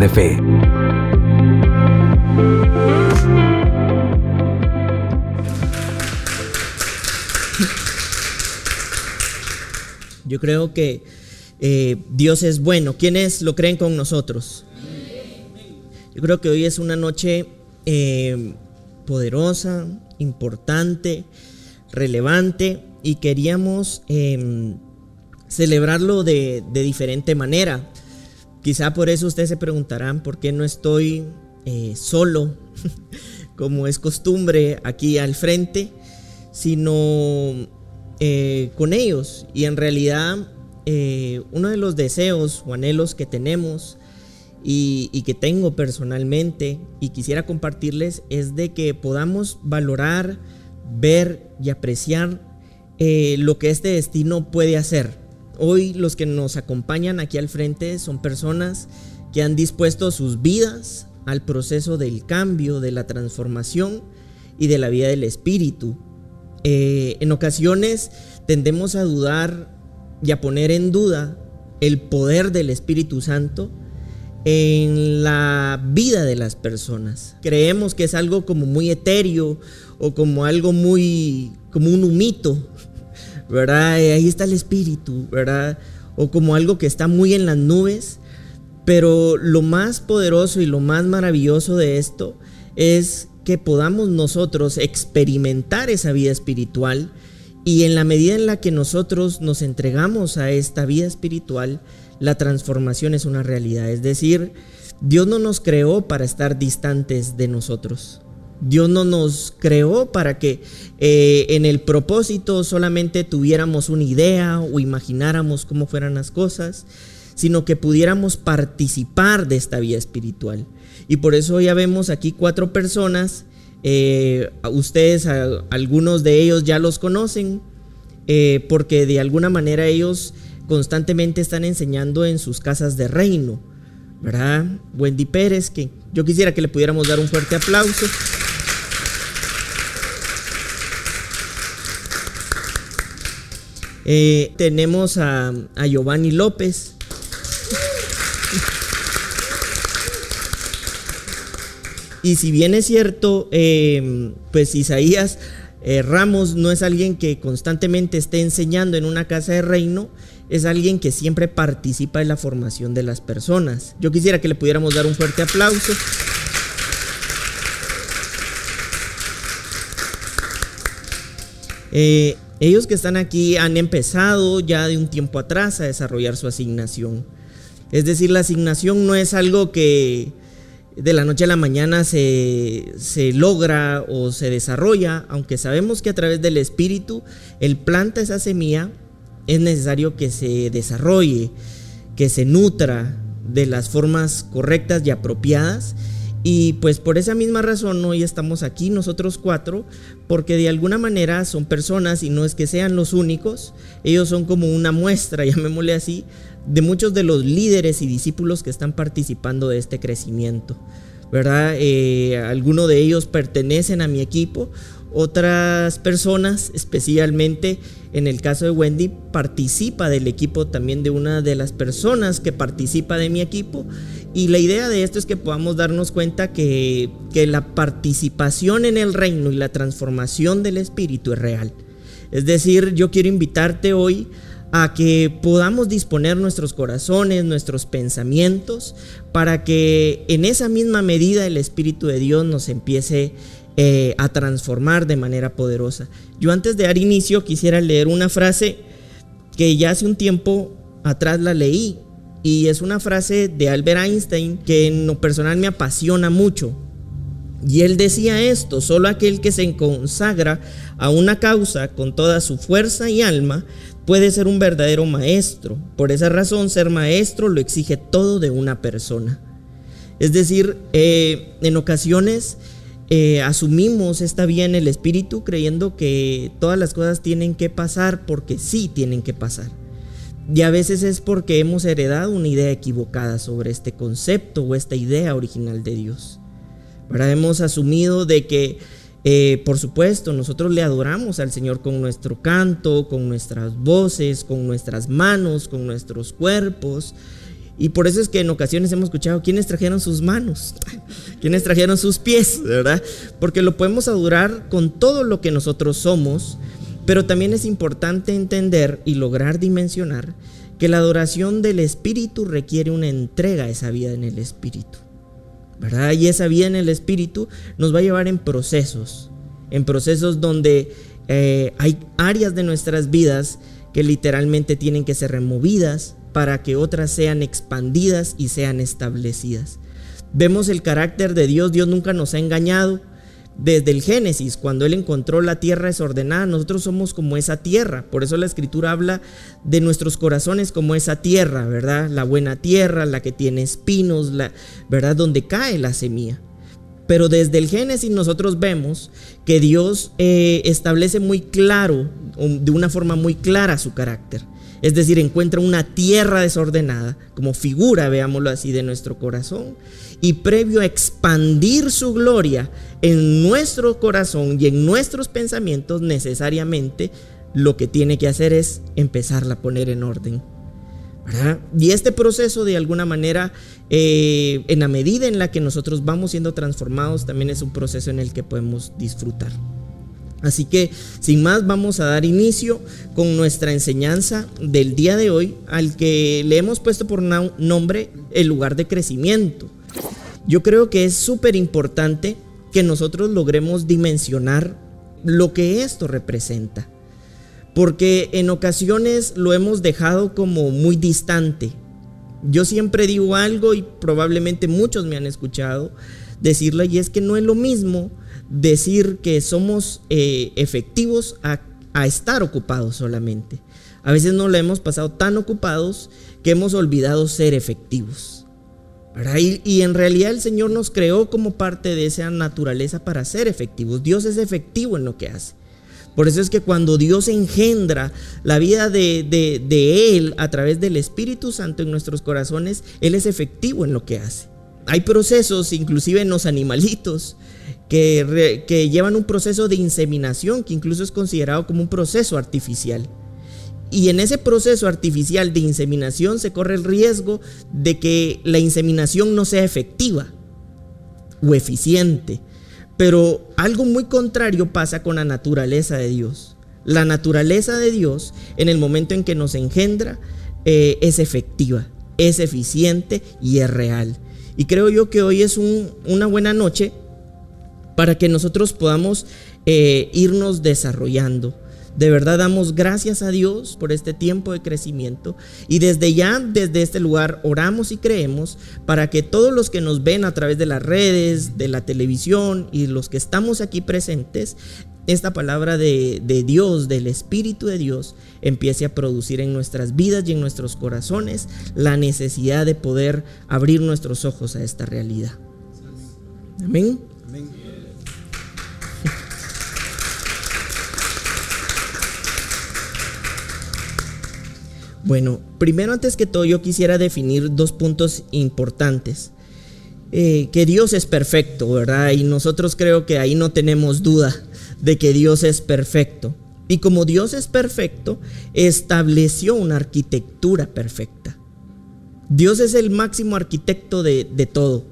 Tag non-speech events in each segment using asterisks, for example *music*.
De Fe. Yo creo que eh, Dios es bueno. ¿Quiénes lo creen con nosotros? Yo creo que hoy es una noche eh, poderosa, importante, relevante y queríamos em, celebrarlo de, diferente manera. Quizá por eso ustedes se preguntarán por qué no estoy eh, solo, *laughs* como es costumbre aquí al frente, sino eh, con ellos. Y en realidad eh, uno de los deseos o anhelos que tenemos y, que tengo personalmente y quisiera compartirles es de que podamos valorar, ver y apreciar lo que este destino puede hacer. Hoy los que nos acompañan aquí al frente son personas que han dispuesto sus vidas al proceso del cambio, de la transformación y de la vida del espíritu. Eh, en ocasiones tendemos a dudar y a poner en duda el poder del Espíritu Santo en la vida de las personas. Creemos que es algo como muy etéreo o como algo muy, como un humito, ¿verdad? Eh, ahí está el Espíritu, ¿verdad? O como algo que está muy en las nubes. Pero lo más poderoso y lo más maravilloso de esto es que podamos nosotros experimentar esa vida espiritual y en la medida en la que nosotros nos entregamos a esta vida espiritual, la transformación es una realidad. Es decir, Dios no nos creó para estar distantes de nosotros. Dios no nos creó para que eh, en el propósito solamente tuviéramos una idea o imagináramos cómo fueran las cosas, sino que pudiéramos participar de esta vida espiritual. Y por eso ya vemos aquí cuatro personas. Eh, ustedes, algunos de ellos ya los conocen, eh, porque de alguna manera ellos constantemente están enseñando en sus casas de reino. ¿Verdad? Wendy Pérez, que yo quisiera que le pudiéramos dar un fuerte aplauso. Eh, tenemos a, a Giovanni López, Y si bien es cierto, em, pues Isaías eh, Ramos no es alguien que constantemente esté enseñando en una casa de reino, es alguien que siempre participa en la formación de las personas. Yo quisiera que le pudiéramos dar un fuerte aplauso. Eh, ellos que están aquí han empezado ya de un tiempo atrás a desarrollar su asignación. Es decir, la asignación no es algo que de la noche a la mañana se, logra o se desarrolla, aunque sabemos que a través del espíritu Él planta esa semilla, es necesario que se desarrolle, que se nutra de las formas correctas y apropiadas. Y pues por esa misma razón hoy estamos aquí nosotros cuatro, porque de alguna manera son personas y no es que sean los únicos, ellos son como una muestra, *laughs* llamémosle así, de muchos de los líderes y discípulos que están participando de este crecimiento. ¿Verdad? Eh, algunos de ellos pertenecen a mi equipo, otras personas, especialmente en el caso de Wendy, participa del equipo también de una de las personas que participa de mi equipo. Y la idea de esto es que podamos darnos cuenta que, que la participación en el reino y la transformación del espíritu es real. Es decir, yo quiero invitarte hoy a que podamos disponer nuestros corazones, nuestros pensamientos, para que en esa misma medida el Espíritu de Dios nos empiece eh, a transformar de manera poderosa. Yo antes de dar inicio quisiera leer una frase que ya hace un tiempo atrás la leí y es una frase de Albert Einstein que en lo personal me apasiona mucho. Y él decía esto, solo aquel que se consagra a una causa con toda su fuerza y alma puede ser un verdadero maestro. Por esa razón, ser maestro lo exige todo de una persona. Es decir, eh, en ocasiones eh, asumimos esta vía en el espíritu creyendo que todas las cosas tienen que pasar porque sí tienen que pasar. Y a veces es porque hemos heredado una idea equivocada sobre este concepto o esta idea original de Dios. Ahora hemos asumido de que eh, por supuesto, nosotros le adoramos al Señor con nuestro canto, con nuestras voces, con nuestras manos, con nuestros cuerpos. Y por eso es que en ocasiones hemos escuchado quienes trajeron sus manos, *laughs* quienes trajeron sus pies, ¿verdad? Porque lo podemos adorar con todo lo que nosotros somos, pero también es importante entender y lograr dimensionar que la adoración del Espíritu requiere una entrega a esa vida en el Espíritu. ¿verdad? Y esa vida en el Espíritu nos va a llevar en procesos, en procesos donde eh, hay áreas de nuestras vidas que literalmente tienen que ser removidas para que otras sean expandidas y sean establecidas. Vemos el carácter de Dios, Dios nunca nos ha engañado, desde el Génesis, cuando Él encontró la tierra desordenada, nosotros somos como esa tierra. Por eso la escritura habla de nuestros corazones como esa tierra, ¿verdad? La buena tierra, la que tiene espinos, la, ¿verdad? Donde cae la semilla. Pero desde el Génesis nosotros vemos que Dios eh, establece muy claro, de una forma muy clara su carácter. Es decir, encuentra una tierra desordenada, como figura, veámoslo así, de nuestro corazón. Y previo a expandir su gloria en nuestro corazón y en nuestros pensamientos, necesariamente lo que tiene que hacer es empezarla a poner en orden. Y este proceso de alguna manera, eh, en la medida en la que nosotros vamos siendo transformados, también es un proceso en el que podemos disfrutar. Así que sin más vamos a dar inicio con nuestra enseñanza del día de hoy al que le hemos puesto por nombre el lugar de crecimiento. Yo creo que es súper importante que nosotros logremos dimensionar lo que esto representa. Porque en ocasiones lo hemos dejado como muy distante. Yo siempre digo algo y probablemente muchos me han escuchado decirlo y es que no es lo mismo decir que somos eh, efectivos a, estar ocupados solamente. A veces no lo hemos pasado tan ocupados que hemos olvidado ser efectivos. Y, en realidad el Señor nos creó como parte de esa naturaleza para ser efectivos. Dios es efectivo en lo que hace. Por eso es que cuando Dios engendra la vida de, de Él a través del Espíritu Santo en nuestros corazones, Él es efectivo en lo que hace. Hay procesos, inclusive en los animalitos, que, llevan un proceso de inseminación que incluso es considerado como un proceso artificial. Y en ese proceso artificial de inseminación se corre el riesgo de que la inseminación no sea efectiva o eficiente. Pero algo muy contrario pasa con la naturaleza de Dios. La naturaleza de Dios, en el momento en que nos engendra, eh, es efectiva, es eficiente y es real. Y creo yo que hoy es una buena noche para que nosotros podamos eh, irnos desarrollando. De verdad damos gracias a Dios por este tiempo de crecimiento y desde ya, desde este lugar, oramos y creemos para que todos los que nos ven a través de las redes, de la televisión y los que estamos aquí presentes, esta palabra de, de Dios, del Espíritu de Dios, empiece a producir en nuestras vidas y en nuestros corazones la necesidad de poder abrir nuestros ojos a esta realidad. Amén. Bueno, primero antes que todo yo quisiera definir dos puntos importantes. Eh, que Dios es perfecto, ¿verdad? Y nosotros creo que ahí no tenemos duda de que Dios es perfecto. Y como Dios es perfecto, estableció una arquitectura perfecta. Dios es el máximo arquitecto de, de todo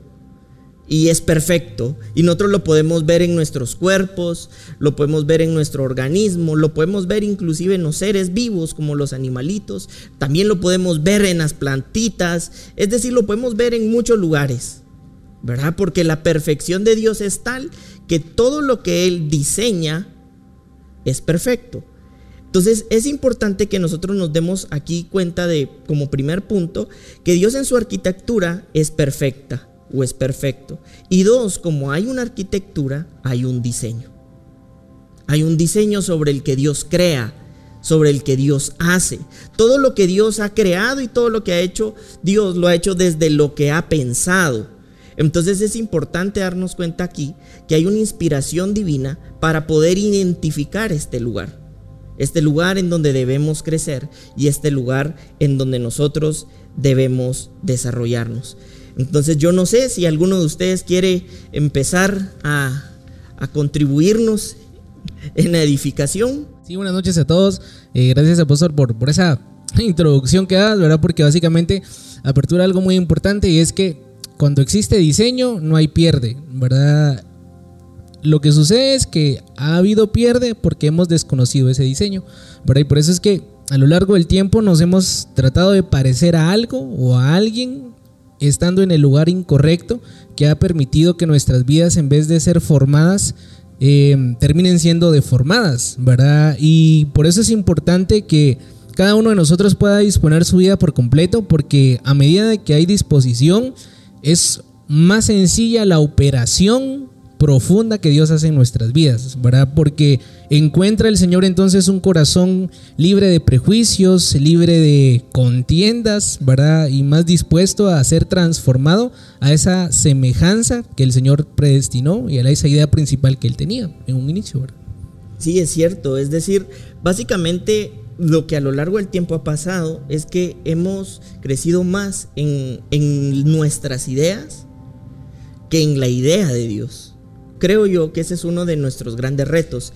y es perfecto. Y nosotros lo podemos ver en nuestros cuerpos, lo podemos ver en nuestro organismo, lo podemos ver inclusive en los seres vivos como los animalitos, también lo podemos ver en las plantitas, es decir, lo podemos ver en muchos lugares, ¿verdad? Porque la perfección de Dios es tal que todo lo que Él diseña es perfecto. Entonces es importante que nosotros nos demos aquí cuenta de, como primer punto, que Dios en su arquitectura es perfecta o es perfecto. Y dos, como hay una arquitectura, hay un diseño. Hay un diseño sobre el que Dios crea, sobre el que Dios hace. Todo lo que Dios ha creado y todo lo que ha hecho, Dios lo ha hecho desde lo que ha pensado. Entonces es importante darnos cuenta aquí que hay una inspiración divina para poder identificar este lugar. Este lugar en donde debemos crecer y este lugar en donde nosotros debemos desarrollarnos. Entonces yo no sé si alguno de ustedes quiere empezar a, contribuirnos en la edificación. Sí, buenas noches a todos. Eh, gracias, apóstol, por, por esa *laughs* introducción que das, ¿verdad? Porque básicamente apertura algo muy importante y es que cuando existe diseño no hay pierde, ¿verdad? Lo que sucede es que ha habido pierde porque hemos desconocido ese diseño, ¿verdad? Y por eso es que a lo largo del tiempo nos hemos tratado de parecer a algo o a alguien estando en el lugar incorrecto que ha permitido que nuestras vidas en vez de ser formadas eh, terminen siendo deformadas, ¿verdad? Y por eso es importante que cada uno de nosotros pueda disponer su vida por completo porque a medida de que hay disposición es más sencilla la operación profunda que Dios hace en nuestras vidas, ¿verdad? Porque encuentra el Señor entonces un corazón libre de prejuicios, libre de contiendas, ¿verdad? Y más dispuesto a ser transformado a esa semejanza que el Señor predestinó y a esa idea principal que él tenía en un inicio, ¿verdad? Sí, es cierto. Es decir, básicamente lo que a lo largo del tiempo ha pasado es que hemos crecido más en, en nuestras ideas que en la idea de Dios creo yo que ese es uno de nuestros grandes retos,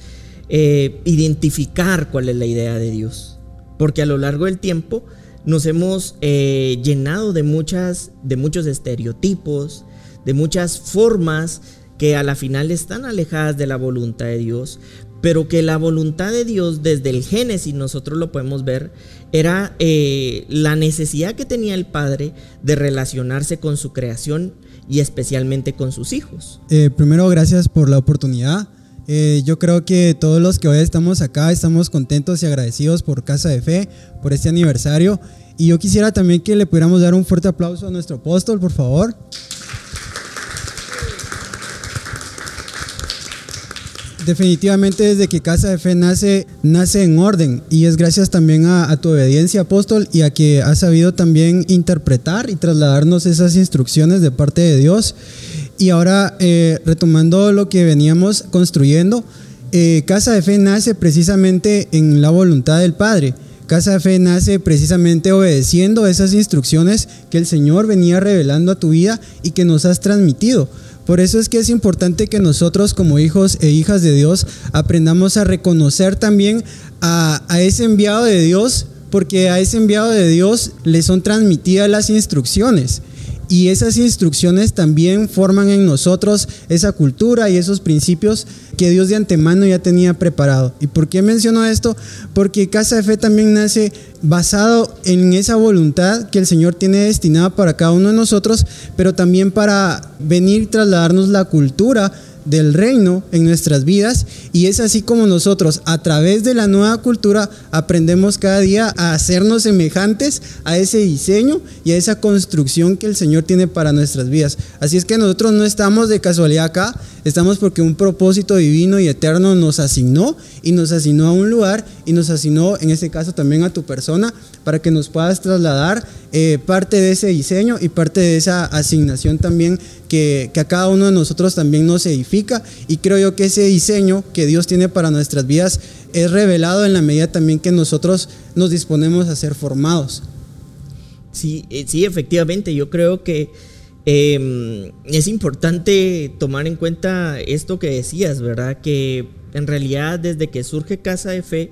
eh, identificar cuál es la idea de Dios. Porque a lo largo del tiempo nos hemos eh, llenado de, muchas, de muchos estereotipos, de muchas formas que a la final están alejadas de la voluntad de Dios, pero que la voluntad de Dios desde el Génesis nosotros lo podemos ver, era eh, la necesidad que tenía el Padre de relacionarse con su creación y especialmente con sus hijos. Eh, primero, gracias por la oportunidad. Eh, yo creo que todos los que hoy estamos acá estamos contentos y agradecidos por Casa de Fe, por este aniversario. Y yo quisiera también que le pudiéramos dar un fuerte aplauso a nuestro apóstol, por favor. Definitivamente desde que Casa de Fe nace, nace en orden y es gracias también a, tu obediencia, apóstol, y a que has sabido también interpretar y trasladarnos esas instrucciones de parte de Dios. Y ahora, eh, retomando lo que veníamos construyendo, eh, Casa de Fe nace precisamente en la voluntad del Padre. Casa de Fe nace precisamente obedeciendo esas instrucciones que el Señor venía revelando a tu vida y que nos has transmitido. Por eso es que es importante que nosotros como hijos e hijas de Dios aprendamos a reconocer también a, ese enviado de Dios, porque a ese enviado de Dios le son transmitidas las instrucciones. Y esas instrucciones también forman en nosotros esa cultura y esos principios que Dios de antemano ya tenía preparado. ¿Y por qué menciono esto? Porque Casa de Fe también nace basado en esa voluntad que el Señor tiene destinada para cada uno de nosotros, pero también para venir trasladarnos la cultura del reino en nuestras vidas y es así como nosotros a través de la nueva cultura aprendemos cada día a hacernos semejantes a ese diseño y a esa construcción que el Señor tiene para nuestras vidas. Así es que nosotros no estamos de casualidad acá, estamos porque un propósito divino y eterno nos asignó y nos asignó a un lugar y nos asignó en este caso también a tu persona para que nos puedas trasladar eh, parte de ese diseño y parte de esa asignación también que, que, a cada uno de nosotros también nos edifica y creo yo que ese diseño que Dios tiene para nuestras vidas es revelado en la medida también que nosotros nos disponemos a ser formados. Sí, eh, sí, efectivamente, yo creo que em, es importante tomar en cuenta esto que decías, ¿verdad? Que en realidad desde que surge Casa de Fe,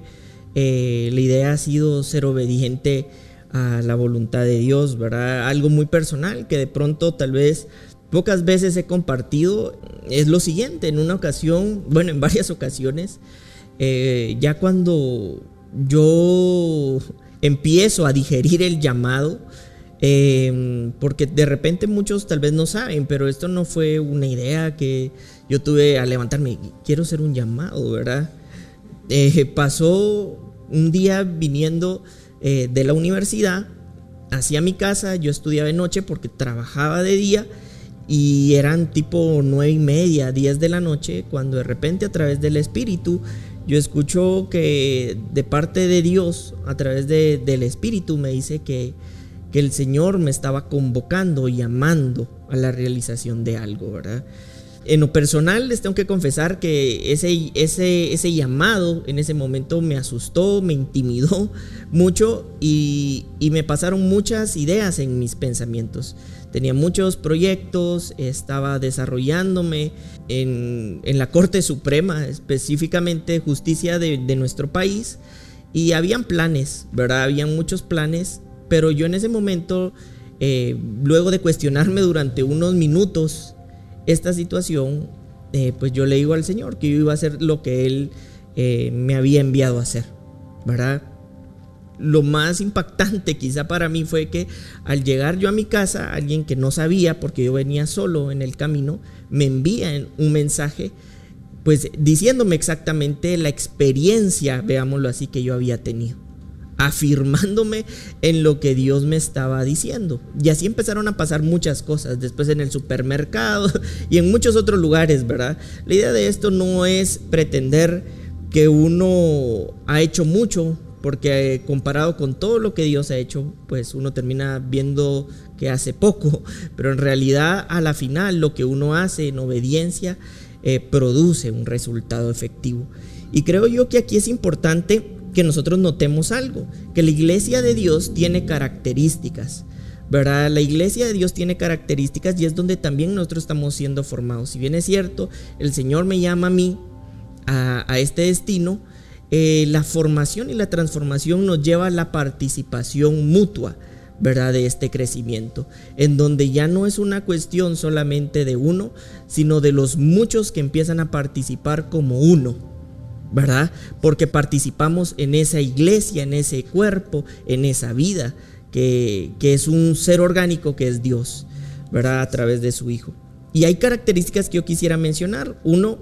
eh, la idea ha sido ser obediente a la voluntad de Dios, ¿verdad? Algo muy personal que de pronto tal vez pocas veces he compartido es lo siguiente, en una ocasión, bueno, en varias ocasiones, eh, ya cuando yo empiezo a digerir el llamado, em, porque de repente muchos tal vez no saben, pero esto no fue una idea que yo tuve a levantarme, quiero ser un llamado, ¿verdad? Eh, pasó un día viniendo eh, de la universidad hacia mi casa, yo estudiaba de noche porque trabajaba de día y eran tipo nueve y media, diez de la noche, cuando de repente a través del Espíritu yo escucho que de parte de Dios, a través del Espíritu, me dice que, que el Señor me estaba convocando y llamando a la realización de algo, ¿verdad? En lo personal les tengo que confesar que ese, ese, ese llamado en ese momento me asustó, me intimidó *laughs* mucho y, me pasaron muchas ideas en mis pensamientos. Tenía muchos proyectos, estaba desarrollándome en, la Corte Suprema, específicamente justicia de, nuestro país. Y habían planes, ¿verdad? Habían muchos planes, pero yo en ese momento, eh, luego de cuestionarme durante unos minutos esta situación, eh, pues yo le digo al Señor que yo iba a hacer lo que Él eh, me había enviado a hacer, ¿verdad? Lo más impactante quizá para mí fue que al llegar yo a mi casa, alguien que no sabía, porque yo venía solo en el camino, me envía un mensaje, pues diciéndome exactamente la experiencia, veámoslo así, que yo había tenido afirmándome en lo que Dios me estaba diciendo. Y así empezaron a pasar muchas cosas, después en el supermercado *laughs* y en muchos otros lugares, ¿verdad? La idea de esto no es pretender que uno ha hecho mucho, porque eh, comparado con todo lo que Dios ha hecho, pues uno termina viendo que hace poco, *laughs* pero en realidad a la final lo que uno hace en obediencia eh, produce un resultado efectivo. Y creo yo que aquí es importante que nosotros notemos algo, que la iglesia de Dios tiene características. ¿verdad? La iglesia de Dios tiene características y es donde también nosotros estamos siendo formados. Si bien es cierto, el Señor me llama a mí a, este destino, eh, la formación y la transformación nos lleva a la participación mutua, ¿verdad? De este crecimiento, en donde ya no es una cuestión solamente de uno, sino de los muchos que empiezan a participar como uno. ¿Verdad? Porque participamos en esa iglesia, en ese cuerpo, en esa vida, que, es un ser orgánico que es Dios, ¿verdad? A través de su Hijo. Y hay características que yo quisiera mencionar. Uno,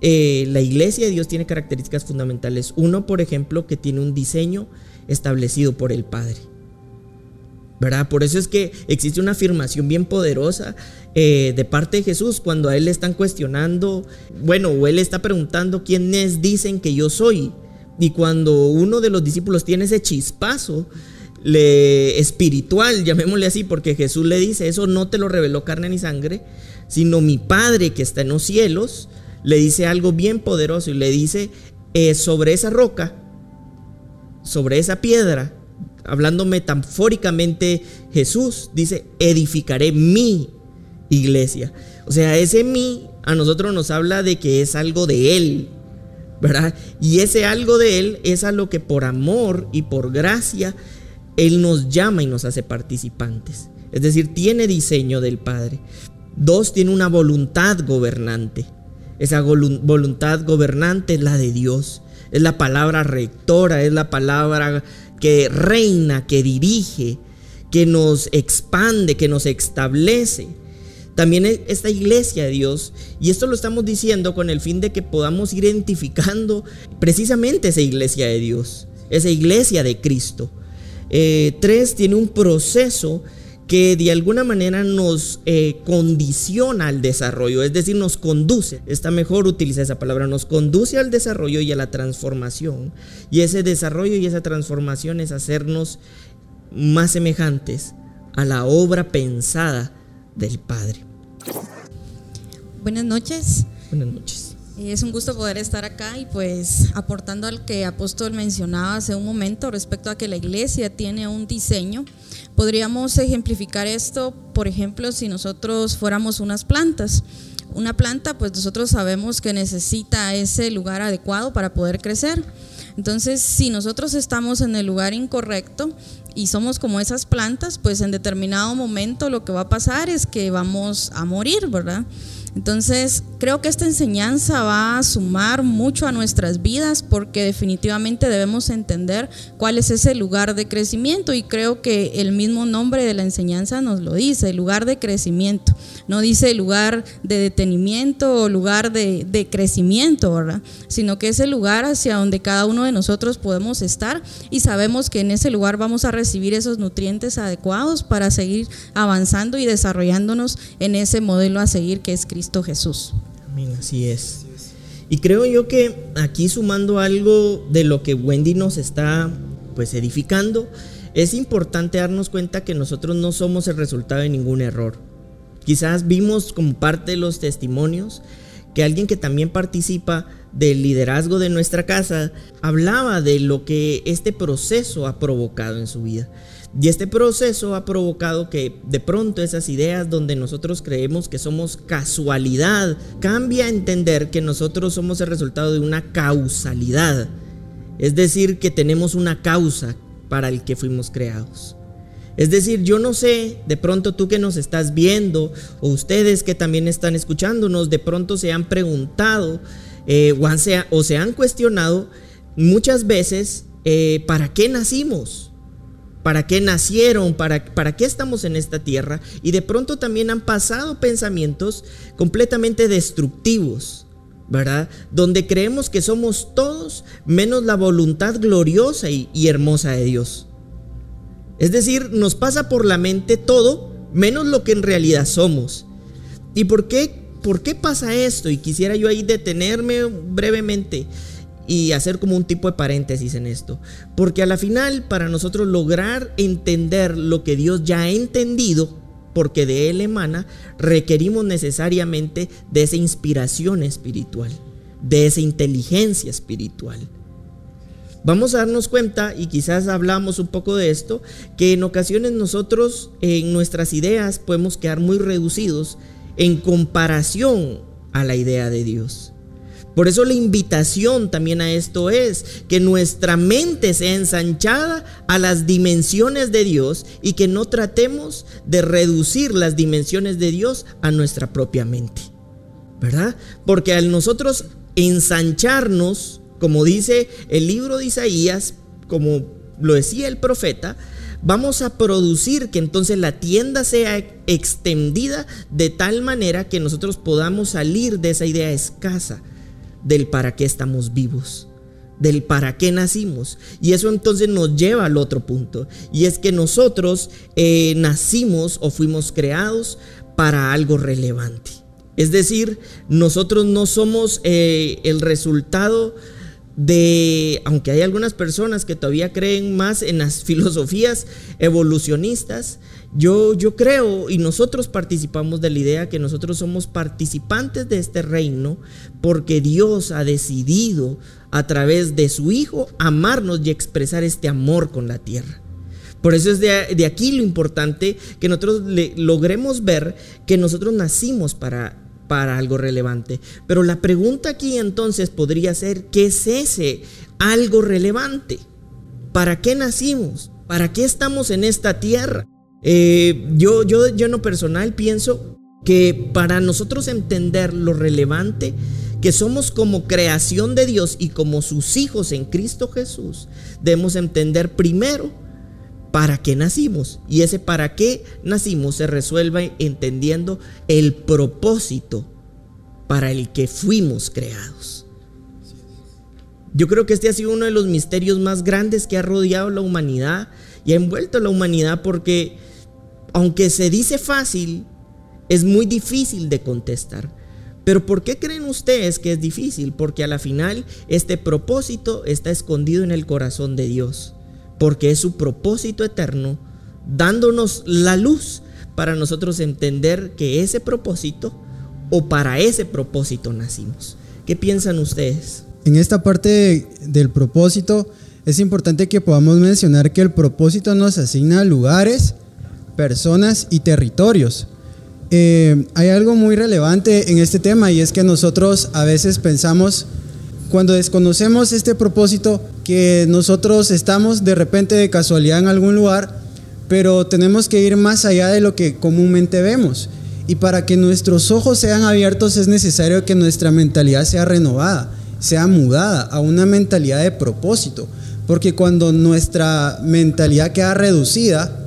eh, la iglesia de Dios tiene características fundamentales. Uno, por ejemplo, que tiene un diseño establecido por el Padre. ¿verdad? Por eso es que existe una afirmación bien poderosa eh, de parte de Jesús cuando a él le están cuestionando, bueno, o él está preguntando quiénes dicen que yo soy. Y cuando uno de los discípulos tiene ese chispazo le, espiritual, llamémosle así, porque Jesús le dice, eso no te lo reveló carne ni sangre, sino mi Padre que está en los cielos, le dice algo bien poderoso y le dice, eh, sobre esa roca, sobre esa piedra, hablando metafóricamente Jesús, dice, edificaré mi iglesia. O sea, ese mi a nosotros nos habla de que es algo de Él, ¿verdad? Y ese algo de Él es a lo que por amor y por gracia Él nos llama y nos hace participantes. Es decir, tiene diseño del Padre. Dos, tiene una voluntad gobernante. Esa voluntad gobernante es la de Dios. Es la palabra rectora, es la palabra que reina, que dirige, que nos expande, que nos establece. También e, esta iglesia de Dios, y esto lo estamos diciendo con el fin de que podamos ir identificando precisamente esa iglesia de Dios, esa iglesia de Cristo. Eh, tres, tiene un proceso que de alguna manera nos eh, condiciona al desarrollo, es decir, nos conduce, está mejor utilizar esa palabra, nos conduce al desarrollo y a la transformación. Y ese desarrollo y esa transformación es hacernos más semejantes a la obra pensada del Padre. Buenas noches. Buenas noches. Es un gusto poder estar acá y pues aportando al que Apóstol mencionaba hace un momento respecto a que la iglesia tiene un diseño. Podríamos ejemplificar esto, por ejemplo, si nosotros fuéramos unas plantas. Una planta, pues nosotros sabemos que necesita ese lugar adecuado para poder crecer. Entonces, si nosotros estamos en el lugar incorrecto y somos como esas plantas, pues en determinado momento lo que va a pasar es que vamos a morir, ¿verdad? Entonces, creo que esta enseñanza va a sumar mucho a nuestras vidas porque definitivamente debemos entender cuál es ese lugar de crecimiento y creo que el mismo nombre de la enseñanza nos lo dice, el lugar de crecimiento. No dice lugar de detenimiento o lugar de, de crecimiento, ¿verdad? Sino que es el lugar hacia donde cada uno de nosotros podemos estar y sabemos que en ese lugar vamos a recibir esos nutrientes adecuados para seguir avanzando y desarrollándonos en ese modelo a seguir que es Cristo. Jesús. Amén, así es. Y creo yo que aquí sumando algo de lo que Wendy nos está pues edificando, es importante darnos cuenta que nosotros no somos el resultado de ningún error. Quizás vimos como parte de los testimonios que alguien que también participa del liderazgo de nuestra casa hablaba de lo que este proceso ha provocado en su vida. Y este proceso ha provocado que de pronto esas ideas donde nosotros creemos que somos casualidad, cambia a entender que nosotros somos el resultado de una causalidad. Es decir, que tenemos una causa para el que fuimos creados. Es decir, yo no sé, de pronto tú que nos estás viendo o ustedes que también están escuchándonos, de pronto se han preguntado eh, o, se, han cuestionado muchas veces eh, para qué nacimos, para qué nacieron, para, para qué estamos en esta tierra y de pronto también han pasado pensamientos completamente destructivos. ¿verdad? Donde creemos que somos todos menos la voluntad gloriosa y, hermosa de Dios. Es decir, nos pasa por la mente todo menos lo que en realidad somos. ¿Y por qué, por qué pasa esto? Y quisiera yo ahí detenerme brevemente y hacer como un tipo de paréntesis en esto. Porque a la final, para nosotros lograr entender lo que Dios ya ha entendido, porque de Él emana, requerimos necesariamente de esa inspiración espiritual, de esa inteligencia espiritual. Vamos a darnos cuenta, y quizás hablamos un poco de esto, que en ocasiones nosotros en nuestras ideas podemos quedar muy reducidos en comparación a la idea de Dios. Por eso la invitación también a esto es que nuestra mente sea ensanchada a las dimensiones de Dios y que no tratemos de reducir las dimensiones de Dios a nuestra propia mente. ¿Verdad? Porque al nosotros ensancharnos, como dice el libro de Isaías, como lo decía el profeta, vamos a producir que entonces la tienda sea extendida de tal manera que nosotros podamos salir de esa idea escasa del para qué estamos vivos, del para qué nacimos. Y eso entonces nos lleva al otro punto, y es que nosotros eh, nacimos o fuimos creados para algo relevante. Es decir, nosotros no somos eh, el resultado de, aunque hay algunas personas que todavía creen más en las *laughs* filosofías evolucionistas, yo, yo creo y nosotros participamos de la idea que nosotros somos participantes de este reino porque Dios ha decidido a través de su Hijo amarnos y expresar este amor con la tierra. Por eso es de, aquí lo importante que nosotros logremos ver que nosotros nacimos para, para algo relevante. Pero la pregunta aquí entonces podría ser, ¿qué es ese algo relevante? ¿Para qué nacimos? ¿Para qué estamos en esta tierra? Eh, yo, yo, yo en lo personal pienso que para nosotros entender lo relevante que somos como creación de Dios y como sus hijos en Cristo Jesús, debemos entender primero para qué nacimos. Y ese para qué nacimos se resuelve entendiendo el propósito para el que fuimos creados. Yo creo que este ha sido uno de los misterios más grandes que ha rodeado la humanidad y ha envuelto a la humanidad porque aunque se dice fácil, es muy difícil de contestar. Pero ¿por qué creen ustedes que es difícil? Porque a la final este propósito está escondido en el corazón de Dios. Porque es su propósito eterno dándonos la luz para nosotros entender que ese propósito o para ese propósito nacimos. ¿Qué piensan ustedes? En esta parte del propósito es importante que podamos mencionar que el propósito nos asigna lugares, personas y territorios. Eh, hay algo muy relevante en este tema y es que nosotros a veces pensamos, cuando desconocemos este propósito, que nosotros estamos de repente de casualidad en algún lugar, pero tenemos que ir más allá de lo que comúnmente vemos. Y para que nuestros ojos sean abiertos es necesario que nuestra mentalidad sea renovada, sea mudada a una mentalidad de propósito. Porque cuando nuestra mentalidad queda reducida,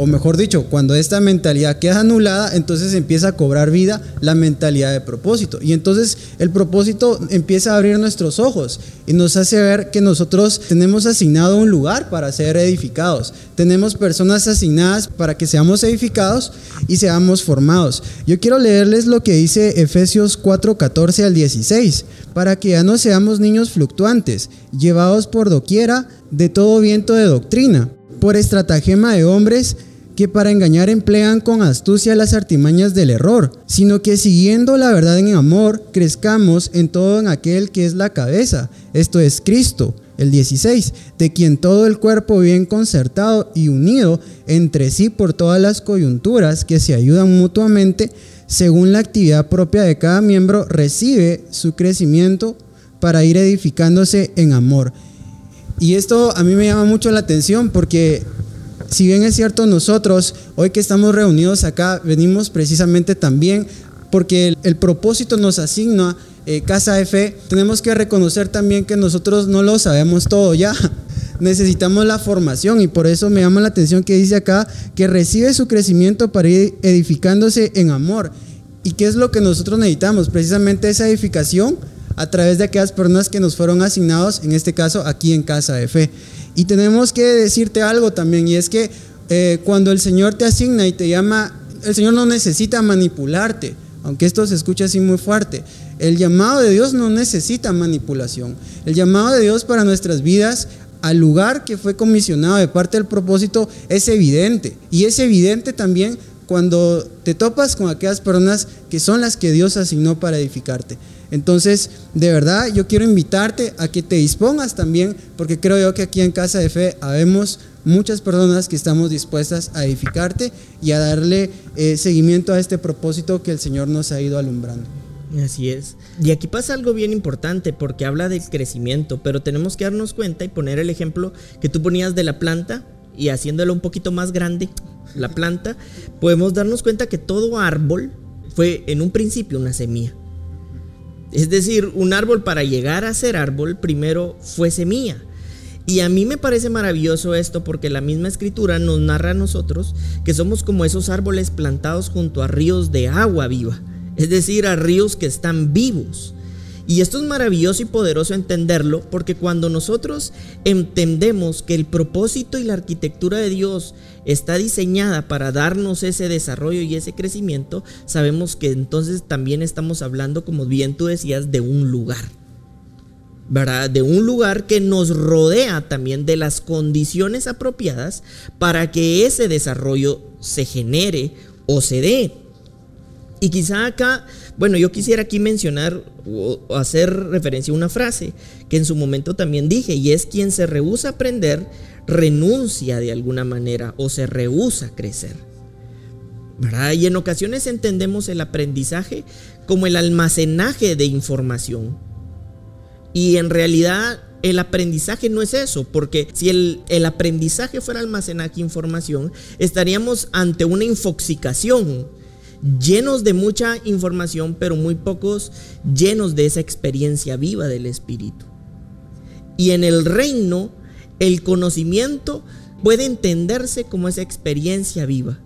o mejor dicho, cuando esta mentalidad queda anulada, entonces empieza a cobrar vida la mentalidad de propósito. Y entonces el propósito empieza a abrir nuestros ojos y nos hace ver que nosotros tenemos asignado un lugar para ser edificados. Tenemos personas asignadas para que seamos edificados y seamos formados. Yo quiero leerles lo que dice Efesios 4, 14 al 16, para que ya no seamos niños fluctuantes, llevados por doquiera de todo viento de doctrina por estratagema de hombres que para engañar emplean con astucia las artimañas del error, sino que siguiendo la verdad en amor, crezcamos en todo en aquel que es la cabeza, esto es Cristo, el 16, de quien todo el cuerpo bien concertado y unido entre sí por todas las coyunturas que se ayudan mutuamente, según la actividad propia de cada miembro, recibe su crecimiento para ir edificándose en amor. Y esto a mí me llama mucho la atención porque si bien es cierto nosotros, hoy que estamos reunidos acá, venimos precisamente también porque el, propósito nos asigna eh, Casa Fe, tenemos que reconocer también que nosotros no lo sabemos todo ya. *laughs* Necesitamos la formación y por eso me llama la atención que dice acá que recibe su crecimiento para ir edificándose en amor. ¿Y qué es lo que nosotros necesitamos? Precisamente esa edificación a través de aquellas personas que nos fueron asignados, en este caso aquí en Casa Fe. Y tenemos que decirte algo también, y es que eh, cuando el Señor te asigna y te llama, el Señor no necesita manipularte, aunque esto se escucha así muy fuerte. El llamado de Dios no necesita manipulación. El llamado de Dios para nuestras vidas al lugar que fue comisionado de parte del propósito es evidente. Y es evidente también cuando te topas con aquellas personas que son las que Dios asignó para edificarte. Entonces, de verdad, yo quiero invitarte a que te dispongas también, porque creo yo que aquí en Casa de Fe habemos muchas personas que estamos dispuestas a edificarte y a darle eh, seguimiento a este propósito que el Señor nos ha ido alumbrando. Así es. Y aquí pasa algo bien importante porque habla del crecimiento, pero tenemos que darnos cuenta y poner el ejemplo que tú ponías de la planta y haciéndolo un poquito más grande, la planta, podemos darnos cuenta que todo árbol fue en un principio una semilla. Es decir, un árbol para llegar a ser árbol primero fue semilla. Y a mí me parece maravilloso esto porque la misma escritura nos narra a nosotros que somos como esos árboles plantados junto a ríos de agua viva, es decir, a ríos que están vivos. Y esto es maravilloso y poderoso entenderlo porque cuando nosotros entendemos que el propósito y la arquitectura de Dios está diseñada para darnos ese desarrollo y ese crecimiento, sabemos que entonces también estamos hablando, como bien tú decías, de un lugar. ¿verdad? De un lugar que nos rodea también de las condiciones apropiadas para que ese desarrollo se genere o se dé. Y quizá acá, bueno, yo quisiera aquí mencionar o hacer referencia a una frase que en su momento también dije, y es quien se rehúsa a aprender, renuncia de alguna manera o se rehúsa a crecer. ¿verdad? Y en ocasiones entendemos el aprendizaje como el almacenaje de información. Y en realidad el aprendizaje no es eso, porque si el, el, aprendizaje fuera almacenaje de información, estaríamos ante una infoxicación llenos de mucha información, pero muy pocos llenos de esa experiencia viva del Espíritu. Y en el reino, el conocimiento puede entenderse como esa experiencia viva.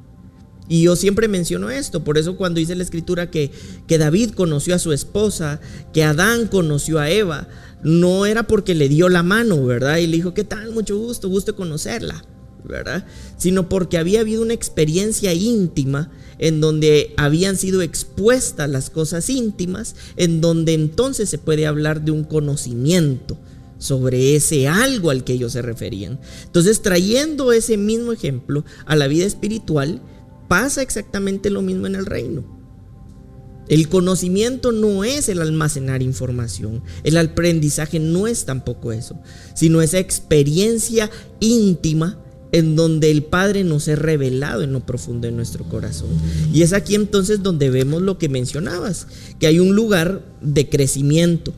Y yo siempre menciono esto, por eso cuando dice la escritura que, que David conoció a su esposa, que Adán conoció a Eva, no era porque le dio la mano, ¿verdad? Y le dijo, ¿qué tal? Mucho gusto, gusto conocerla, ¿verdad? Sino porque había habido una experiencia íntima en donde habían sido expuestas las cosas íntimas, en donde entonces se puede hablar de un conocimiento sobre ese algo al que ellos se referían. Entonces, trayendo ese mismo ejemplo a la vida espiritual, pasa exactamente lo mismo en el reino. El conocimiento no es el almacenar información, el aprendizaje no es tampoco eso, sino esa experiencia íntima en donde el Padre nos ha revelado en lo profundo de nuestro corazón. Y es aquí entonces donde vemos lo que mencionabas, que hay un lugar de crecimiento,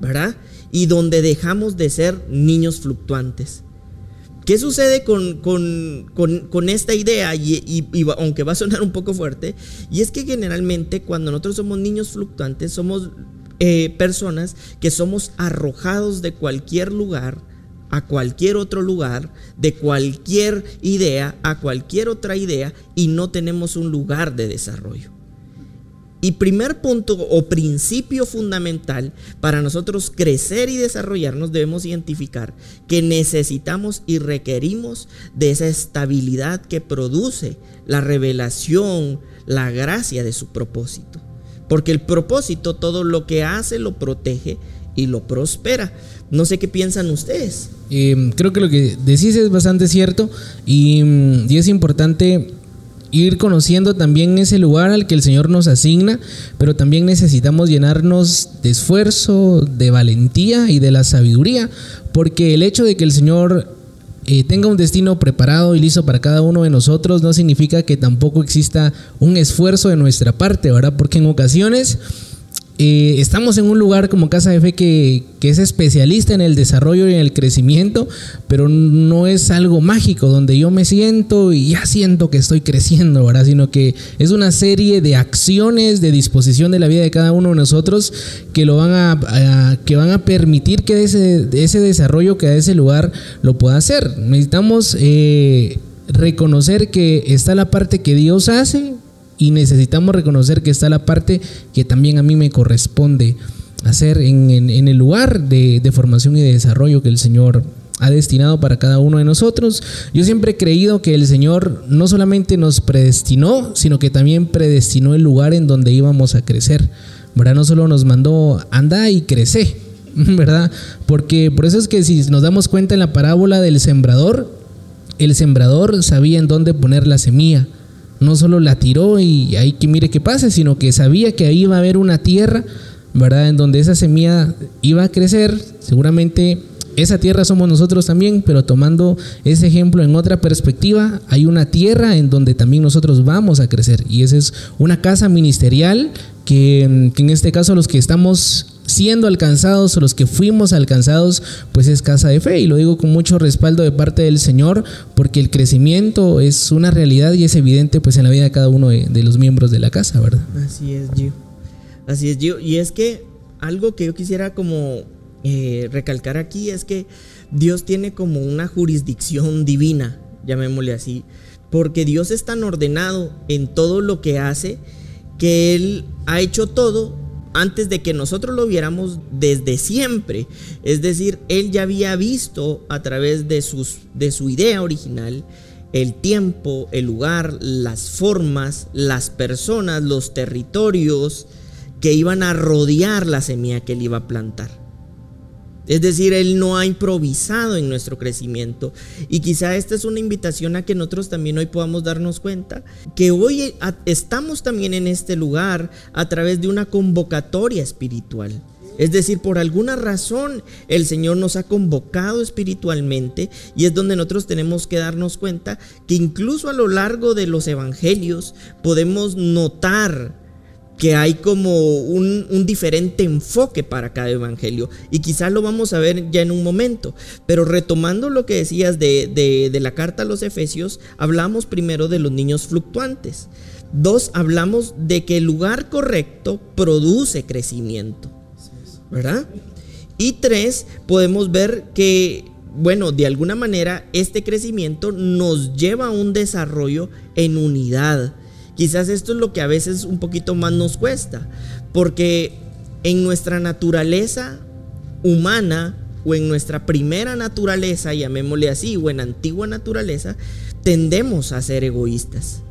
¿verdad? Y donde dejamos de ser niños fluctuantes. ¿Qué sucede con, esta idea? Y, aunque va a sonar un poco fuerte, y es que generalmente cuando nosotros somos niños fluctuantes, somos eh, personas que somos arrojados de cualquier lugar a cualquier otro lugar, de cualquier idea a cualquier otra idea y no tenemos un lugar de desarrollo. Y primer punto o principio fundamental para nosotros crecer y desarrollarnos debemos identificar que necesitamos y requerimos de esa estabilidad que produce la revelación, la gracia de su propósito. Porque el propósito todo lo que hace lo protege y lo prospera. No sé qué piensan ustedes. Em, creo que lo que decís es bastante cierto y, mm, y, es importante ir conociendo también ese lugar al que el Señor nos asigna, pero también necesitamos llenarnos de esfuerzo, de valentía y de la sabiduría, porque el hecho de que el Señor eh, tenga un destino preparado y listo para cada uno de nosotros no significa que tampoco exista un esfuerzo de nuestra parte, ¿verdad? Porque en ocasiones eh, estamos en un lugar como Casa Fe que, que, es especialista en el desarrollo y en el crecimiento, pero no es algo mágico donde yo me siento y ya siento que estoy creciendo, ¿verdad? Sino que es una serie de acciones, de disposición de la vida de cada uno de nosotros que lo van a, que van a permitir que ese, desarrollo, que ese lugar lo pueda hacer. Necesitamos eh, reconocer que está la parte que Dios hace y necesitamos reconocer que está la parte que también a mí me corresponde hacer en, el lugar de, de, formación y de desarrollo que el Señor ha destinado para cada uno de nosotros. Yo siempre he creído que el Señor no solamente nos predestinó, sino que también predestinó el lugar en donde íbamos a crecer. ¿Verdad? No solo nos mandó anda y crece, *laughs* ¿verdad? Porque por eso es que si nos damos cuenta en la parábola del sembrador, el sembrador sabía en dónde poner la semilla. No solo la tiró y ahí que mire qué pasa, sino que sabía que ahí iba a haber una tierra, ¿verdad? En donde esa semilla iba a crecer. Seguramente esa tierra somos nosotros también, pero tomando ese ejemplo en otra perspectiva, hay una tierra en donde también nosotros vamos a crecer. Y esa es una casa ministerial que, que en este caso los que estamos siendo alcanzados los que fuimos alcanzados, pues es casa de fe. Y lo digo con mucho respaldo de parte del Señor, porque el crecimiento es una realidad y es evidente pues en la vida de cada uno de, los miembros de la casa, ¿verdad? Así es, Gio. Así es, Gio. Y es que algo que yo quisiera como eh, recalcar aquí es que Dios tiene como una jurisdicción divina, llamémosle así, porque Dios es tan ordenado en todo lo que hace que Él ha hecho todo antes de que nosotros lo viéramos desde siempre. Es decir, él ya había visto a través de, sus, de su idea original el tiempo, el lugar, las formas, las personas, los territorios que iban a rodear la semilla que él iba a plantar. Es decir, Él no ha improvisado en nuestro crecimiento. Y quizá esta es una invitación a que nosotros también hoy podamos darnos cuenta que hoy estamos también en este lugar a través de una convocatoria espiritual. Es decir, por alguna razón el Señor nos ha convocado espiritualmente y es donde nosotros tenemos que darnos cuenta que incluso a lo largo de los evangelios podemos notar que hay como un, diferente enfoque para cada evangelio. Y quizás lo vamos a ver ya en un momento. Pero retomando lo que decías de, de la carta a los Efesios, hablamos primero de los niños fluctuantes. Dos, hablamos de que el lugar correcto produce crecimiento. ¿Verdad? Y tres, podemos ver que, bueno, de alguna manera este crecimiento nos lleva a un desarrollo en unidad Quizás esto es lo que a veces un poquito más nos cuesta, porque en nuestra naturaleza humana o en nuestra primera naturaleza, llamémosle así, o en antigua naturaleza, tendemos a ser egoístas.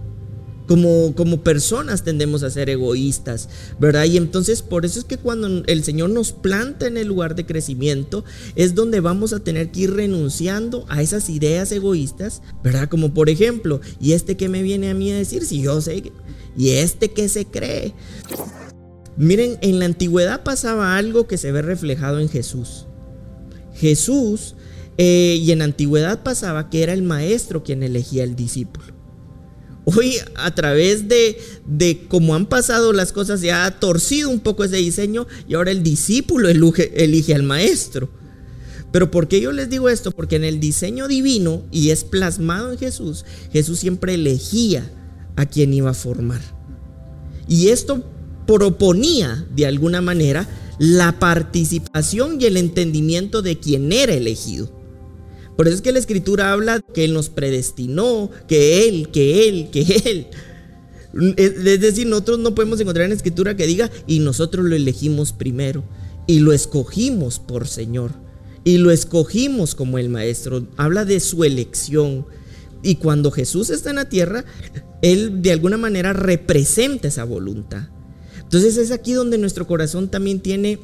Como, como, personas tendemos a ser egoístas, ¿verdad? Y entonces por eso es que cuando el Señor nos planta en el lugar de crecimiento, es donde vamos a tener que ir renunciando a esas ideas egoístas, ¿verdad? Como por ejemplo, ¿y este que me viene a mí a decir si yo sé? ¿Y este que se cree? Miren, en la antigüedad pasaba algo que se ve reflejado en Jesús. Jesús, eh, y en la antigüedad pasaba que era el maestro quien elegía al discípulo. Hoy a través de, de cómo han pasado las cosas se ha torcido un poco ese diseño y ahora el discípulo elige, elige al maestro. Pero ¿por qué yo les digo esto? Porque en el diseño divino y es plasmado en Jesús, Jesús siempre elegía a quien iba a formar. Y esto proponía de alguna manera la participación y el entendimiento de quien era elegido. Por eso es que la escritura habla que Él nos predestinó, que Él, que Él, que Él. Es decir, nosotros no podemos encontrar en la escritura que diga, y nosotros lo elegimos primero, y lo escogimos por Señor, y lo escogimos como el Maestro. Habla de su elección. Y cuando Jesús está en la tierra, Él de alguna manera representa esa voluntad. Entonces es aquí donde nuestro corazón también tiene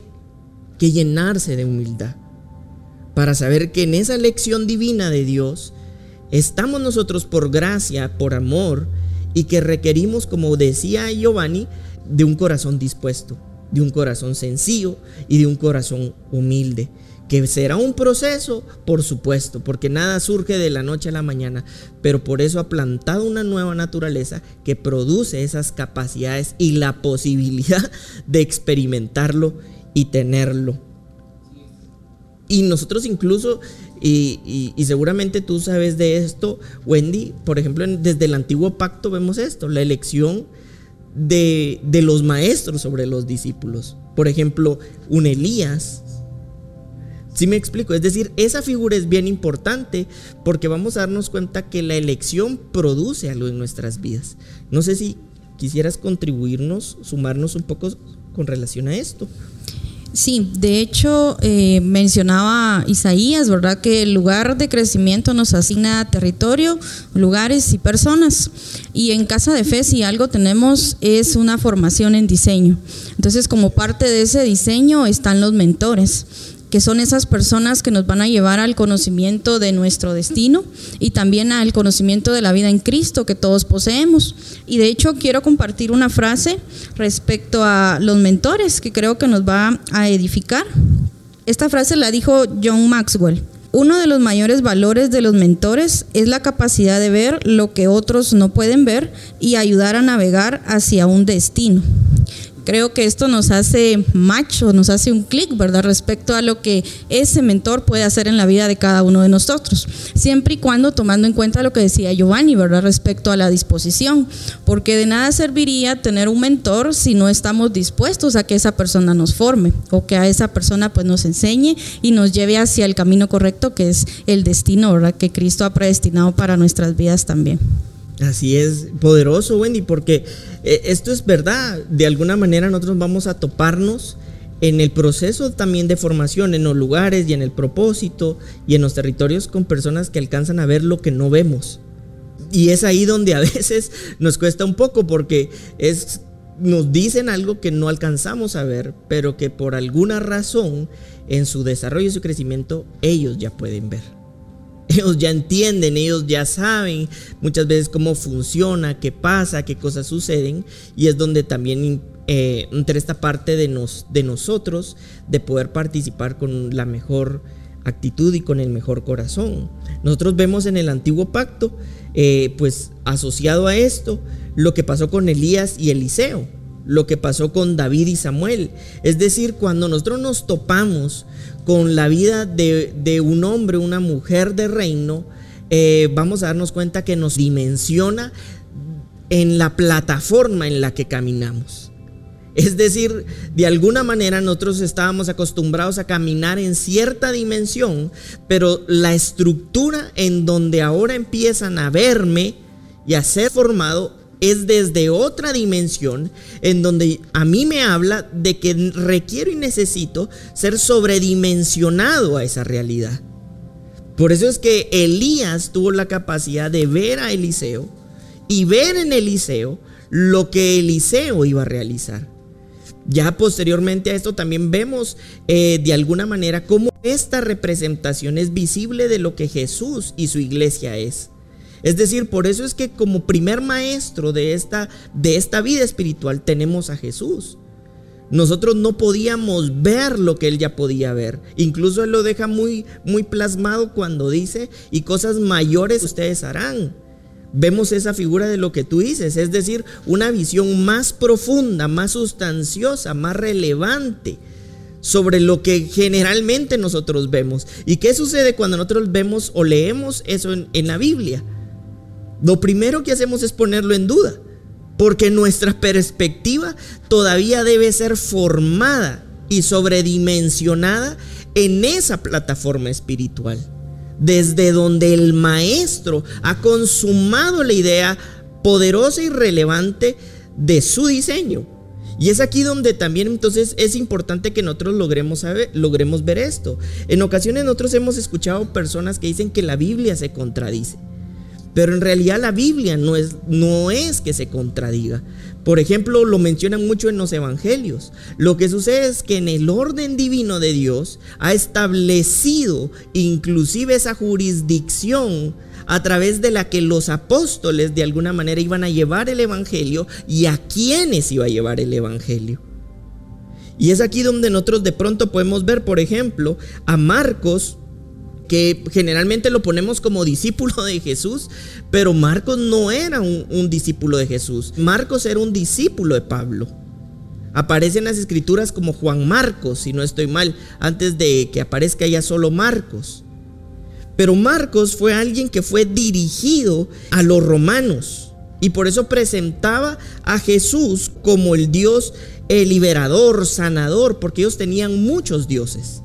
que llenarse de humildad para saber que en esa lección divina de Dios estamos nosotros por gracia, por amor, y que requerimos, como decía Giovanni, de un corazón dispuesto, de un corazón sencillo y de un corazón humilde. Que será un proceso, por supuesto, porque nada surge de la noche a la mañana, pero por eso ha plantado una nueva naturaleza que produce esas capacidades y la posibilidad de experimentarlo y tenerlo. Y nosotros incluso, y, seguramente tú sabes de esto, Wendy, por ejemplo, desde el antiguo pacto vemos esto, la elección de, de los maestros sobre los discípulos. Por ejemplo, un Elías, ¿Sí me explico? Es decir, esa figura es bien importante porque vamos a darnos cuenta que la elección produce algo en nuestras vidas. No sé si quisieras contribuirnos, sumarnos un poco con relación a esto. Sí, de hecho eh, mencionaba Isaías, ¿verdad? Que el lugar de crecimiento nos asigna territorio, lugares y personas. Y en Casa de Fe si algo tenemos es una formación en diseño. Entonces como parte de ese diseño están los mentores que son esas personas que nos van a llevar al conocimiento de nuestro destino y también al conocimiento de la vida en Cristo que todos poseemos. Y de hecho quiero compartir una frase respecto a los mentores que creo que nos va a edificar. Esta frase la dijo John Maxwell. Uno de los mayores valores de los mentores es la capacidad de ver lo que otros no pueden ver y ayudar a navegar hacia un destino. Creo que esto nos hace match o nos hace un clic, ¿verdad? Respecto a lo que ese mentor puede hacer en la vida de cada uno de nosotros. Siempre y cuando tomando en cuenta lo que decía Giovanni, ¿verdad? Respecto a la disposición. Porque de nada serviría tener un mentor si no estamos dispuestos a que esa persona nos forme o que a esa persona pues nos enseñe y nos lleve hacia el camino correcto que es el destino, ¿verdad? Que Cristo ha predestinado para nuestras vidas también. Así es, poderoso, Wendy, porque eh, esto es verdad. De alguna manera nosotros vamos a toparnos en el proceso también de formación, en los lugares y en el propósito y en los territorios con personas que alcanzan a ver lo que no vemos. Y es ahí donde a *laughs* veces nos cuesta un poco porque nos dicen algo que no alcanzamos a ver, pero que por alguna razón en su desarrollo y su crecimiento ellos ya pueden ver. Ellos ya entienden, ellos ya saben muchas veces cómo funciona, qué pasa, qué cosas suceden. Y es donde también eh, entra esta parte de, nos, de nosotros de poder participar con la mejor actitud y con el mejor corazón. Nosotros vemos en el antiguo pacto, eh, pues asociado a esto, lo que pasó con Elías y Eliseo, lo que pasó con David y Samuel. Es decir, cuando nosotros nos topamos con la vida de, un hombre, una mujer de reino, eh, vamos a darnos cuenta que nos dimensiona en la plataforma en la que caminamos. Es decir, de alguna manera nosotros estábamos acostumbrados a caminar en cierta dimensión, pero la estructura en donde ahora empiezan a verme y a ser formado es desde otra dimensión en donde a mí me habla de que requiero y necesito ser sobredimensionado a esa realidad. Por eso es que Elías tuvo la capacidad de ver a Eliseo y ver en Eliseo lo que Eliseo iba a realizar. Ya posteriormente a esto también vemos eh, de alguna manera cómo esta representación es visible de lo que Jesús y su iglesia es. Es decir, por eso es que como primer maestro de esta, de esta vida espiritual tenemos a Jesús. Nosotros no podíamos ver lo que él ya podía ver. Incluso él lo deja muy, muy plasmado cuando dice, y cosas mayores ustedes harán. Vemos esa figura de lo que tú dices, es decir, una visión más profunda, más sustanciosa, más relevante sobre lo que generalmente nosotros vemos. ¿Y qué sucede cuando nosotros vemos o leemos eso en, en la Biblia? Lo primero que hacemos es ponerlo en duda, porque nuestra perspectiva todavía debe ser formada y sobredimensionada en esa plataforma espiritual, desde donde el maestro ha consumado la idea poderosa y relevante de su diseño. Y es aquí donde también entonces es importante que nosotros logremos, saber, logremos ver esto. En ocasiones nosotros hemos escuchado personas que dicen que la Biblia se contradice. Pero en realidad la Biblia no es, no es que se contradiga. Por ejemplo, lo mencionan mucho en los evangelios. Lo que sucede es que en el orden divino de Dios ha establecido inclusive esa jurisdicción a través de la que los apóstoles de alguna manera iban a llevar el evangelio y a quienes iba a llevar el evangelio. Y es aquí donde nosotros de pronto podemos ver, por ejemplo, a Marcos, que generalmente lo ponemos como discípulo de Jesús, pero Marcos no era un, discípulo de Jesús. Marcos era un discípulo de Pablo. Aparece en las escrituras como Juan Marcos, si no estoy mal, antes de que aparezca ya solo Marcos. Pero Marcos fue alguien que fue dirigido a los romanos y por eso presentaba a Jesús como el Dios el liberador, sanador, porque ellos tenían muchos dioses.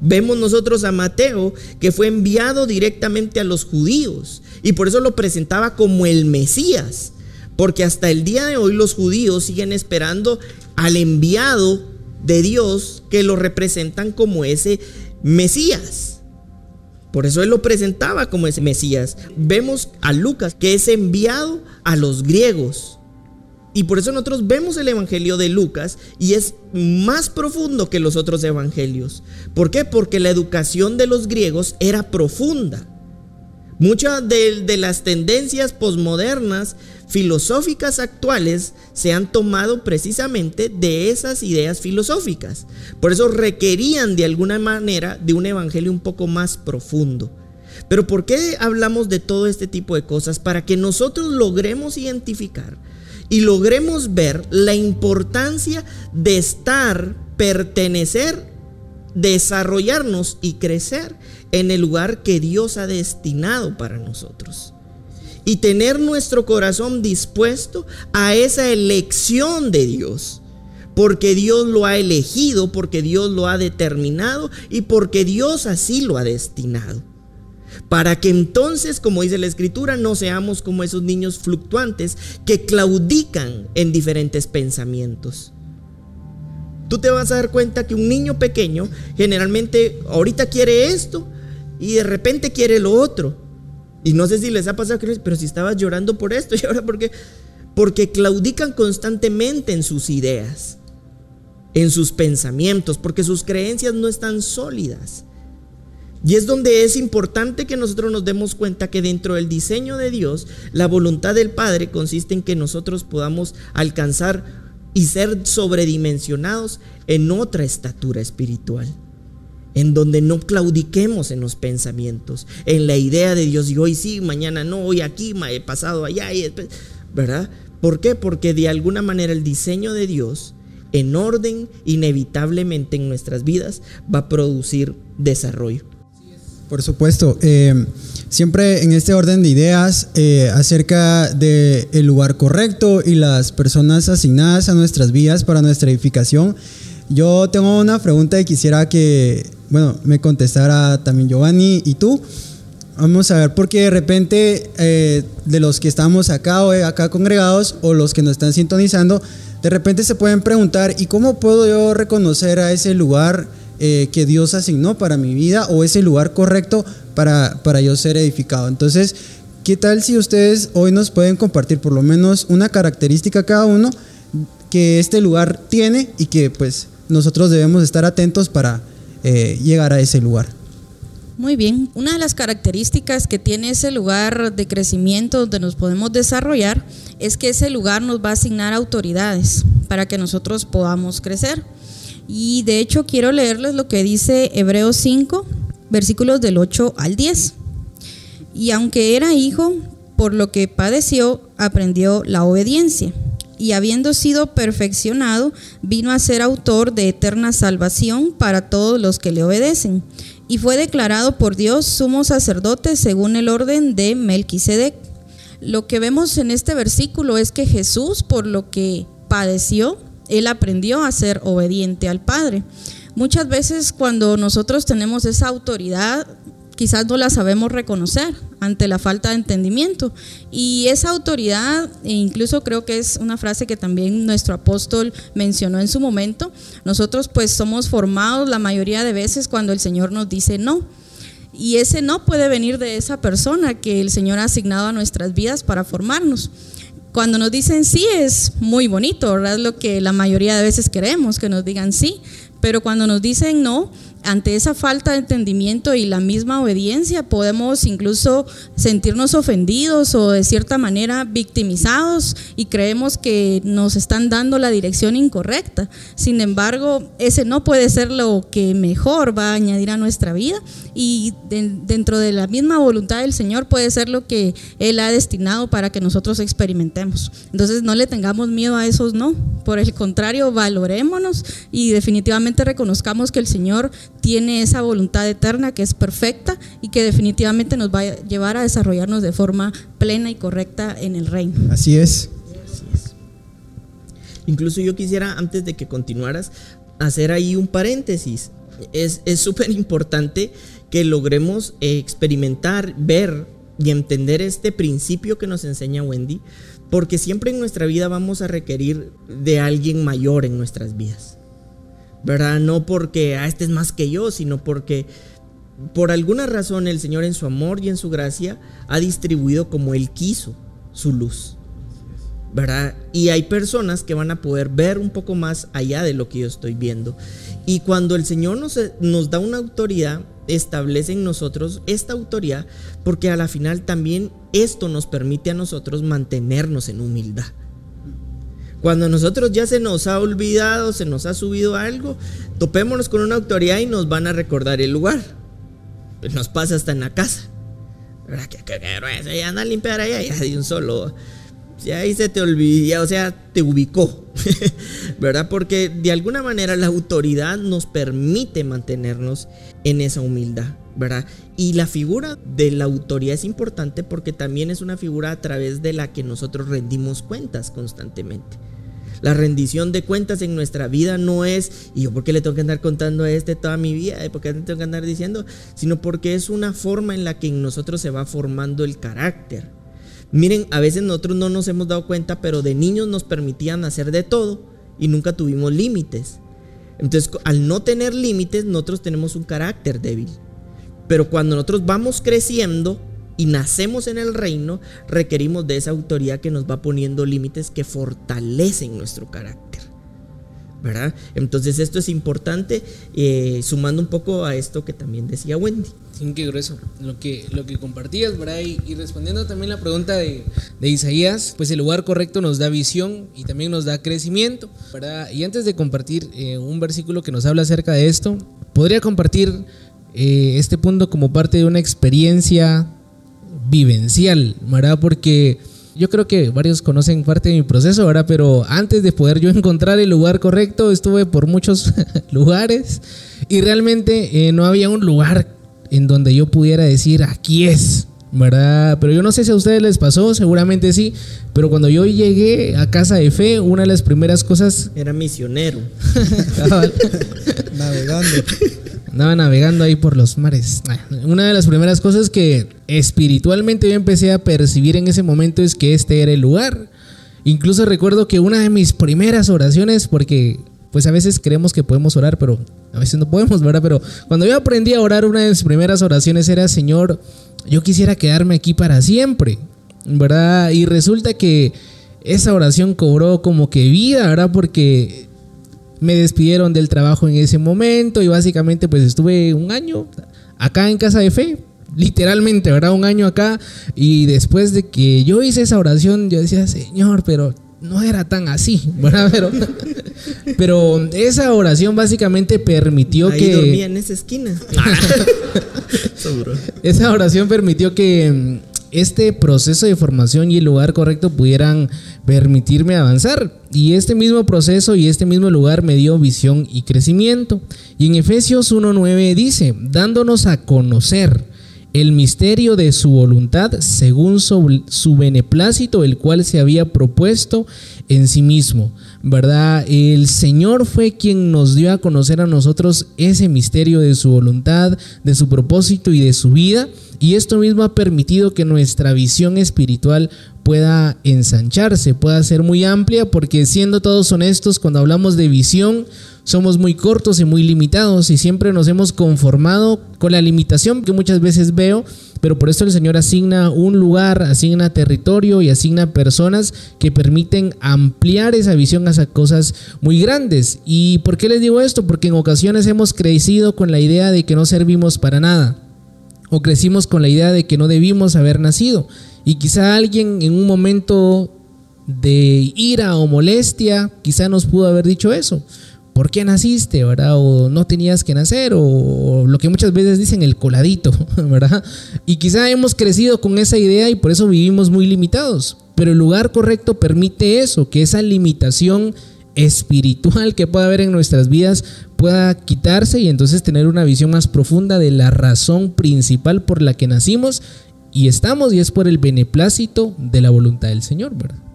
Vemos nosotros a Mateo que fue enviado directamente a los judíos y por eso lo presentaba como el Mesías, porque hasta el día de hoy los judíos siguen esperando al enviado de Dios que lo representan como ese Mesías. Por eso él lo presentaba como ese Mesías. Vemos a Lucas que es enviado a los griegos y por eso nosotros vemos el Evangelio de Lucas y es más profundo que los otros evangelios. ¿Por qué? Porque la educación de los griegos era profunda. Muchas de, las tendencias posmodernas filosóficas actuales se han tomado precisamente de esas ideas filosóficas. Por eso requerían de alguna manera de un evangelio un poco más profundo. Pero ¿por qué hablamos de todo este tipo de cosas? Para que nosotros logremos identificar y logremos ver la importancia de estar, pertenecer, desarrollarnos y crecer en el lugar que Dios ha destinado para nosotros. Y tener nuestro corazón dispuesto a esa elección de Dios. Porque Dios lo ha elegido, porque Dios lo ha determinado y porque Dios así lo ha destinado para que entonces, como dice la escritura, no seamos como esos niños fluctuantes que claudican en diferentes pensamientos. Tú te vas a dar cuenta que un niño pequeño generalmente ahorita quiere esto y de repente quiere lo otro. Y no sé si les ha pasado, pero si estabas llorando por esto *laughs* y ahora por qué? Porque claudican constantemente en sus ideas, en sus pensamientos, porque sus creencias no están sólidas. Y es donde es importante que nosotros nos demos cuenta que dentro del diseño de Dios, la voluntad del Padre consiste en que nosotros podamos alcanzar y ser sobredimensionados en otra estatura espiritual. En donde no claudiquemos en los pensamientos, en la idea de Dios, y hoy sí, mañana no, hoy aquí, he pasado allá, ¿verdad? ¿Por qué? Porque de alguna manera el diseño de Dios, en orden, inevitablemente en nuestras vidas, va a producir desarrollo. Por supuesto. Eh, siempre en este orden de ideas eh, acerca del el lugar correcto y las personas asignadas a nuestras vidas para nuestra edificación. Yo tengo una pregunta y quisiera que, bueno, me contestara también Giovanni y tú. Vamos a ver, porque de repente eh, de los que estamos acá o acá congregados o los que nos están sintonizando, de repente se pueden preguntar, ¿y cómo puedo yo reconocer a ese lugar? Eh, que Dios asignó para mi vida o ese lugar correcto para, para yo ser edificado. Entonces, ¿qué tal si ustedes hoy nos pueden compartir por lo menos una característica cada uno que este lugar tiene y que pues nosotros debemos estar atentos para eh, llegar a ese lugar? Muy bien, una de las características que tiene ese lugar de crecimiento donde nos podemos desarrollar es que ese lugar nos va a asignar autoridades para que nosotros podamos crecer. Y de hecho quiero leerles lo que dice Hebreos 5, versículos del 8 al 10. Y aunque era hijo, por lo que padeció, aprendió la obediencia. Y habiendo sido perfeccionado, vino a ser autor de eterna salvación para todos los que le obedecen. Y fue declarado por Dios sumo sacerdote según el orden de Melquisedec. Lo que vemos en este versículo es que Jesús, por lo que padeció, él aprendió a ser obediente al Padre. Muchas veces cuando nosotros tenemos esa autoridad, quizás no la sabemos reconocer ante la falta de entendimiento. Y esa autoridad, e incluso creo que es una frase que también nuestro apóstol mencionó en su momento, nosotros pues somos formados la mayoría de veces cuando el Señor nos dice no. Y ese no puede venir de esa persona que el Señor ha asignado a nuestras vidas para formarnos. Cuando nos dicen sí es muy bonito, ¿verdad? Lo que la mayoría de veces queremos, que nos digan sí, pero cuando nos dicen no, ante esa falta de entendimiento y la misma obediencia podemos incluso sentirnos ofendidos o de cierta manera victimizados y creemos que nos están dando la dirección incorrecta. Sin embargo, ese no puede ser lo que mejor va a añadir a nuestra vida y dentro de la misma voluntad del Señor puede ser lo que Él ha destinado para que nosotros experimentemos. Entonces no le tengamos miedo a esos no, por el contrario, valorémonos y definitivamente reconozcamos que el Señor tiene esa voluntad eterna que es perfecta y que definitivamente nos va a llevar a desarrollarnos de forma plena y correcta en el reino. Así es. Incluso yo quisiera, antes de que continuaras, hacer ahí un paréntesis. Es súper importante que logremos experimentar, ver y entender este principio que nos enseña Wendy, porque siempre en nuestra vida vamos a requerir de alguien mayor en nuestras vidas. ¿Verdad? No porque ah, este es más que yo, sino porque por alguna razón el Señor en su amor y en su gracia ha distribuido como Él quiso su luz. ¿verdad? Y hay personas que van a poder ver un poco más allá de lo que yo estoy viendo. Y cuando el Señor nos, nos da una autoridad, establece en nosotros esta autoridad, porque a la final también esto nos permite a nosotros mantenernos en humildad. Cuando nosotros ya se nos ha olvidado, se nos ha subido algo, topémonos con una autoridad y nos van a recordar el lugar. Pues nos pasa hasta en la casa. ¿Verdad? Que, que, ya anda a limpiar allá, ya de un solo ya ahí se te olvidó, o sea, te ubicó, *laughs* ¿verdad? Porque de alguna manera la autoridad nos permite mantenernos en esa humildad, Y la figura de la autoridad es importante porque también es una figura a través de la que nosotros rendimos cuentas constantemente. La rendición de cuentas en nuestra vida no es, ¿y yo por qué le tengo que andar contando a este toda mi vida? ¿Por qué le tengo que andar diciendo? Sino porque es una forma en la que en nosotros se va formando el carácter Miren, a veces nosotros no nos hemos dado cuenta, pero de niños nos permitían hacer de todo y nunca tuvimos límites. Entonces, al no tener límites, nosotros tenemos un carácter débil. Pero cuando nosotros vamos creciendo y nacemos en el reino, requerimos de esa autoridad que nos va poniendo límites que fortalecen nuestro carácter. ¿verdad? Entonces esto es importante, eh, sumando un poco a esto que también decía Wendy. Sí, qué grueso lo que, lo que compartías, ¿verdad? Y, respondiendo también la pregunta de, Isaías, pues el lugar correcto nos da visión y también nos da crecimiento, ¿verdad? Y antes de compartir eh, un versículo que nos habla acerca de esto, podría compartir eh, este punto como parte de una experiencia vivencial, ¿verdad? Porque yo creo que varios conocen parte de mi proceso, ¿verdad? Pero antes de poder yo *laughs* encontrar el lugar correcto, estuve por muchos *laughs* lugares y realmente eh, no había un lugar en donde yo pudiera decir, aquí es, ¿verdad? Pero yo no sé si a ustedes les pasó, seguramente sí, pero cuando yo llegué a Casa de Fe, una de las primeras cosas... Era misionero. *laughs* Navegando. Andaba navegando ahí por los mares. Una de las primeras cosas que espiritualmente yo empecé a percibir en ese momento es que este era el lugar. Incluso recuerdo que una de mis primeras oraciones, porque pues a veces creemos que podemos orar, pero a veces no podemos, ¿verdad? Pero cuando yo aprendí a orar, una de mis primeras oraciones era, Señor, yo quisiera quedarme aquí para siempre, ¿verdad? Y resulta que esa oración cobró como que vida, ¿verdad? Porque me despidieron del trabajo en ese momento y básicamente pues estuve un año acá en Casa de Fe, literalmente, ¿verdad? Un año acá y después de que yo hice esa oración yo decía, Señor, pero no era tan así, *laughs* ¿verdad? Pero, *laughs* pero esa oración básicamente permitió Ahí que... dormía en esa esquina. *laughs* esa oración permitió que este proceso de formación y el lugar correcto pudieran permitirme avanzar. Y este mismo proceso y este mismo lugar me dio visión y crecimiento. Y en Efesios 1.9 dice, dándonos a conocer el misterio de su voluntad según su, beneplácito, el cual se había propuesto en sí mismo. ¿Verdad? El Señor fue quien nos dio a conocer a nosotros ese misterio de su voluntad, de su propósito y de su vida y esto mismo ha permitido que nuestra visión espiritual pueda ensancharse, pueda ser muy amplia, porque siendo todos honestos, cuando hablamos de visión, somos muy cortos y muy limitados y siempre nos hemos conformado con la limitación que muchas veces veo, pero por eso el Señor asigna un lugar, asigna territorio y asigna personas que permiten ampliar esa visión pongas a cosas muy grandes. ¿Y por qué les digo esto? Porque en ocasiones hemos crecido con la idea de que no servimos para nada. O crecimos con la idea de que no debimos haber nacido. Y quizá alguien en un momento de ira o molestia, quizá nos pudo haber dicho eso. ¿Por qué naciste, verdad? O no tenías que nacer, o, lo que muchas veces dicen el coladito, *laughs* ¿verdad? Y quizá hemos crecido con esa idea y por eso vivimos muy limitados. Pero el lugar correcto permite eso, que esa limitación espiritual que pueda haber en nuestras vidas pueda quitarse y entonces tener una visión más profunda de la razón principal por la que nacimos y estamos y es por el beneplácito de la voluntad del Señor, ¿verdad?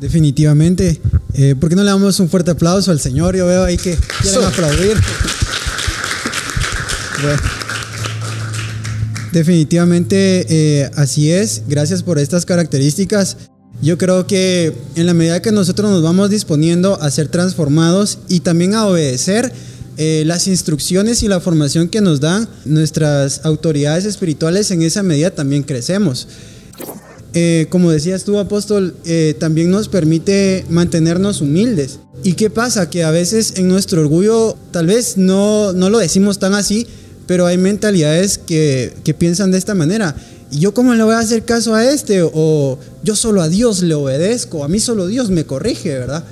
Definitivamente. Eh, ¿Por qué no le damos un fuerte aplauso al Señor? Yo veo ahí que quieren aplaudir. Definitivamente eh, así es. Gracias por estas características. Yo creo que en la medida que nosotros nos vamos disponiendo a ser transformados y también a obedecer eh, las instrucciones y la formación que nos dan nuestras autoridades espirituales, en esa medida también crecemos. Eh, como decías tú, apóstol, eh, también nos permite mantenernos humildes. ¿Y qué pasa? Que a veces en nuestro orgullo, tal vez no, no lo decimos tan así, pero hay mentalidades que, que piensan de esta manera. ¿Y yo cómo le voy a hacer caso a este? O yo solo a Dios le obedezco, a mí solo Dios me corrige, ¿verdad?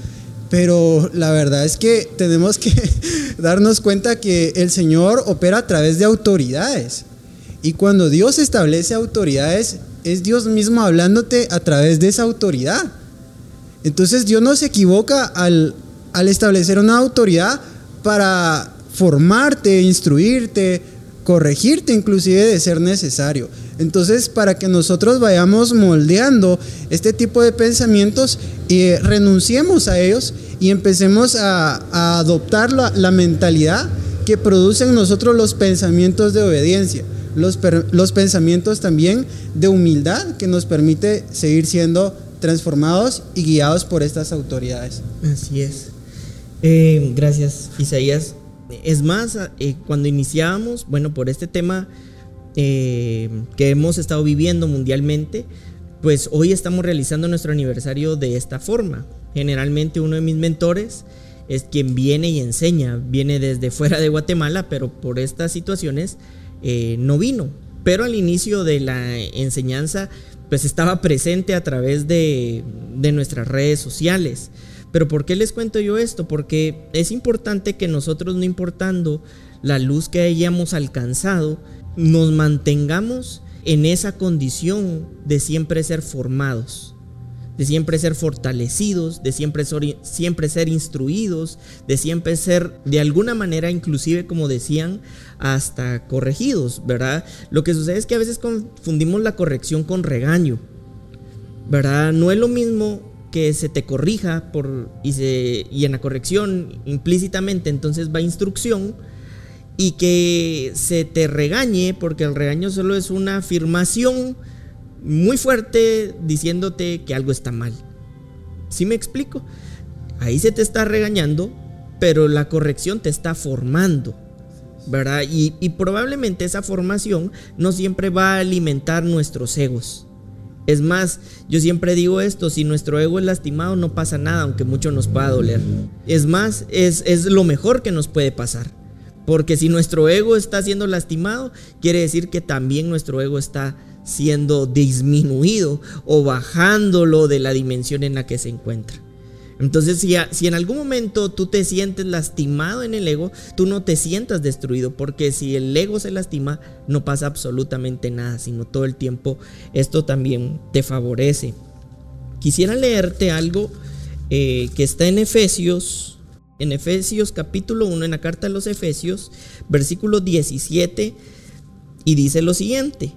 Pero la verdad es que *laughs* tenemos que *laughs* darnos cuenta que el Señor opera a través de autoridades. Y cuando Dios establece autoridades, es Dios mismo hablándote a través de esa autoridad. Entonces Dios no se equivoca al, al establecer una autoridad para formarte, instruirte, corregirte inclusive de ser necesario. Entonces, para que nosotros vayamos moldeando este tipo de pensamientos y renunciemos a ellos y empecemos a, adoptar la, la, mentalidad que producen nosotros los pensamientos de obediencia los, los pensamientos también de humildad que nos permite seguir siendo transformados y guiados por estas autoridades. Así es. Eh, gracias, Isaías. Es más, eh, cuando iniciábamos, bueno, por este tema eh, que hemos estado viviendo mundialmente, pues hoy estamos realizando nuestro aniversario de esta forma. Generalmente uno de mis mentores es quien viene y enseña, viene desde fuera de Guatemala, pero por estas situaciones eh, no vino. Pero al inicio de la enseñanza, pues estaba presente a través de, de nuestras redes sociales. Pero ¿por qué les cuento yo esto? Porque es importante que nosotros, no importando la luz que hayamos alcanzado, nos mantengamos en esa condición de siempre ser formados de siempre ser fortalecidos, de siempre, siempre ser instruidos, de siempre ser de alguna manera, inclusive como decían, hasta corregidos, ¿verdad? Lo que sucede es que a veces confundimos la corrección con regaño, ¿verdad? No es lo mismo que se te corrija y, se, y en la corrección implícitamente entonces va instrucción y que se te regañe porque el regaño solo es una afirmación muy fuerte diciéndote que algo está mal. ¿Sí me explico? Ahí se te está regañando, pero la corrección te está formando. ¿Verdad? Y, y probablemente esa formación no siempre va a alimentar nuestros egos. Es más, yo siempre digo esto, si nuestro ego es lastimado no pasa nada, aunque mucho nos pueda doler. Es más, es, es, lo mejor que nos puede pasar. Porque si nuestro ego está siendo lastimado, quiere decir que también nuestro ego está siendo disminuido o bajándolo de la dimensión en la que se encuentra. Entonces, si, si, en algún momento tú te sientes lastimado en el ego, tú no te sientas destruido, porque si el ego se lastima, no pasa absolutamente nada, sino todo el tiempo esto también te favorece. Quisiera leerte algo eh, que está en Efesios, en Efesios capítulo 1, en la carta de los Efesios, versículo 17, y dice lo siguiente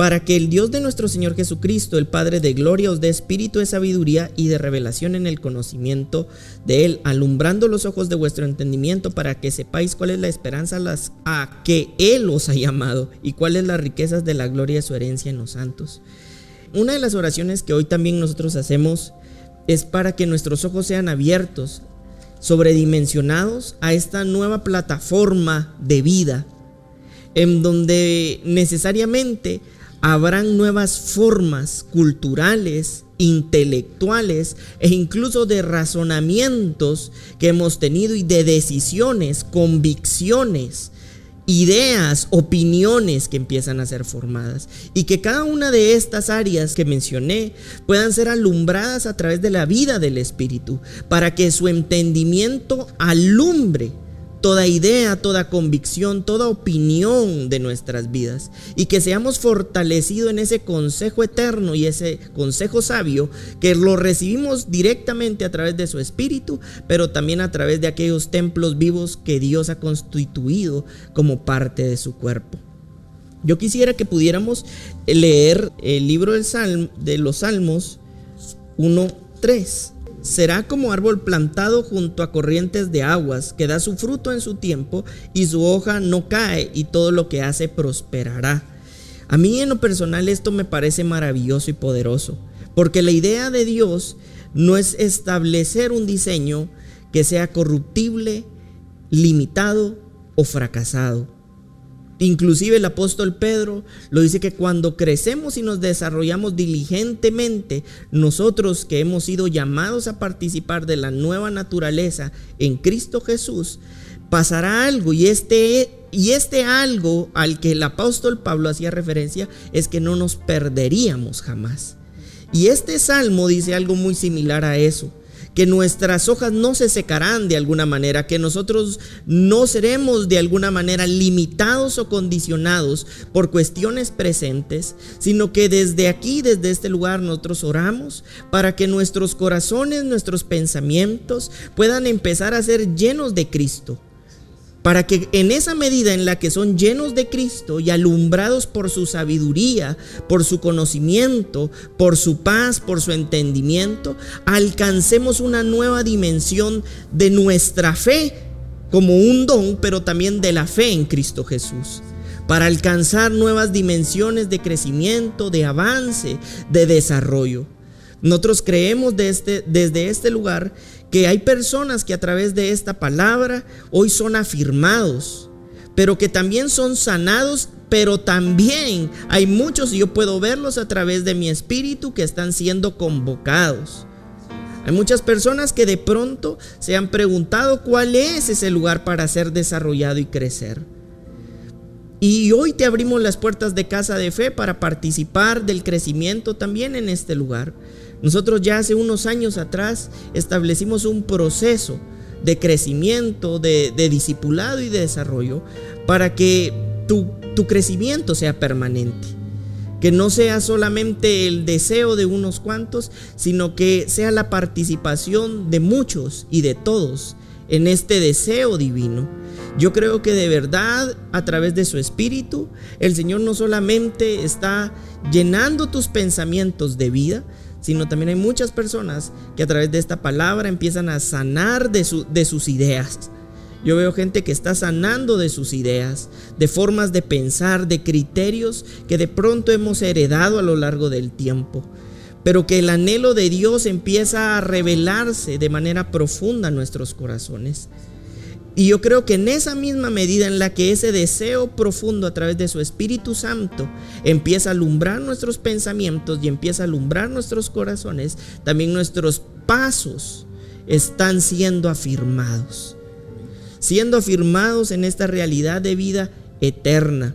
para que el Dios de nuestro Señor Jesucristo, el Padre de gloria, os dé espíritu de sabiduría y de revelación en el conocimiento de Él, alumbrando los ojos de vuestro entendimiento para que sepáis cuál es la esperanza a que Él os ha llamado y cuáles las riquezas de la gloria de su herencia en los santos. Una de las oraciones que hoy también nosotros hacemos es para que nuestros ojos sean abiertos, sobredimensionados a esta nueva plataforma de vida, en donde necesariamente habrán nuevas formas culturales intelectuales e incluso de razonamientos que hemos tenido y de decisiones, convicciones, ideas, opiniones que empiezan a ser formadas. Y que cada una de estas áreas que mencioné puedan ser alumbradas a través de la vida del Espíritu, para que su entendimiento alumbre toda idea, toda convicción, toda opinión de nuestras vidas y que seamos fortalecidos en ese consejo eterno y ese consejo sabio que lo recibimos directamente a través de su espíritu, pero también a través de aquellos templos vivos que Dios ha constituido como parte de su cuerpo. Yo quisiera que pudiéramos leer el libro del de los Salmos 1.3 será como árbol plantado junto a corrientes de aguas, que da su fruto en su tiempo y su hoja no cae y todo lo que hace prosperará. A mí en lo personal esto me parece maravilloso y poderoso, porque la idea de Dios no es establecer un diseño que sea corruptible, limitado o fracasado Inclusive el apóstol Pedro lo dice que cuando crecemos y nos desarrollamos diligentemente, nosotros que hemos sido llamados a participar de la nueva naturaleza en Cristo Jesús, pasará algo y este y este algo al que el apóstol Pablo hacía referencia es que no nos perderíamos jamás. Y este salmo dice algo muy similar a eso que nuestras hojas no se secarán de alguna manera, que nosotros no seremos de alguna manera limitados o condicionados por cuestiones presentes, sino que desde aquí, desde este lugar, nosotros oramos para que nuestros corazones, nuestros pensamientos puedan empezar a ser llenos de Cristo para que en esa medida en la que son llenos de Cristo y alumbrados por su sabiduría, por su conocimiento, por su paz, por su entendimiento, alcancemos una nueva dimensión de nuestra fe como un don, pero también de la fe en Cristo Jesús para alcanzar nuevas dimensiones de crecimiento, de avance, de desarrollo. Nosotros creemos este, desde este lugar que hay personas que a través de esta palabra hoy son afirmados, pero que también son sanados, pero también hay muchos, y yo puedo verlos a través de mi espíritu, que están siendo convocados. Hay muchas personas que de pronto se han preguntado cuál es ese lugar para ser desarrollado y crecer. Y hoy te abrimos las puertas de casa de fe para participar del crecimiento también en este lugar. Nosotros ya hace unos años atrás establecimos un proceso de crecimiento, de, discipulado y de desarrollo para que tu, tu crecimiento sea permanente. Que no sea solamente el deseo de unos cuantos, sino que sea la participación de muchos y de todos en este deseo divino. Yo creo que de verdad, a través de su espíritu, el Señor no solamente está llenando tus pensamientos de vida, sino también hay muchas personas que a través de esta palabra empiezan a sanar de, de sus ideas. Yo veo gente que está sanando de sus ideas, de formas de pensar, de criterios que de pronto hemos heredado a lo largo del tiempo, pero que el anhelo de Dios empieza a revelarse de manera profunda en nuestros corazones. Y yo creo que en esa misma medida en la que ese deseo profundo a través de su Espíritu Santo empieza a alumbrar nuestros pensamientos y empieza a alumbrar nuestros corazones, también nuestros pasos están siendo afirmados. Siendo afirmados en esta realidad de vida eterna.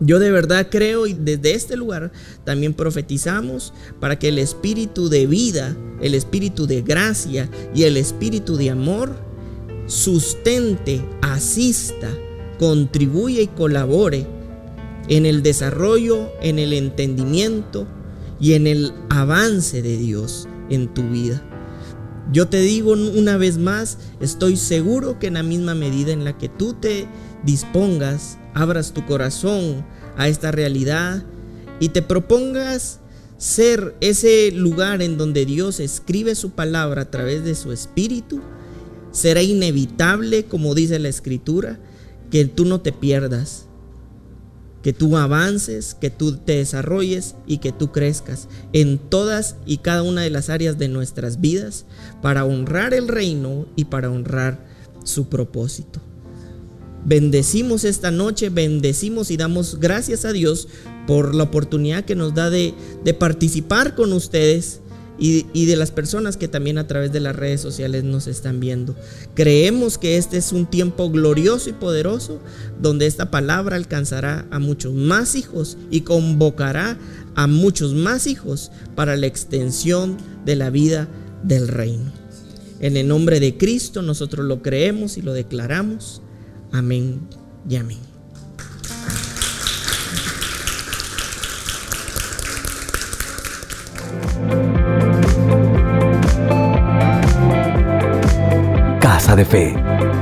Yo de verdad creo y desde este lugar también profetizamos para que el espíritu de vida, el espíritu de gracia y el espíritu de amor sustente, asista, contribuye y colabore en el desarrollo, en el entendimiento y en el avance de Dios en tu vida. Yo te digo una vez más, estoy seguro que en la misma medida en la que tú te dispongas, abras tu corazón a esta realidad y te propongas ser ese lugar en donde Dios escribe su palabra a través de su espíritu, será inevitable, como dice la escritura, que tú no te pierdas, que tú avances, que tú te desarrolles y que tú crezcas en todas y cada una de las áreas de nuestras vidas para honrar el reino y para honrar su propósito. Bendecimos esta noche, bendecimos y damos gracias a Dios por la oportunidad que nos da de, de participar con ustedes y, de las personas que también a través de las redes sociales nos están viendo. Creemos que este es un tiempo glorioso y poderoso donde esta palabra alcanzará a muchos más hijos y convocará a muchos más hijos para la extensión de la vida del reino. En el nombre de Cristo nosotros lo creemos y lo declaramos. Amén y amén. De Fe.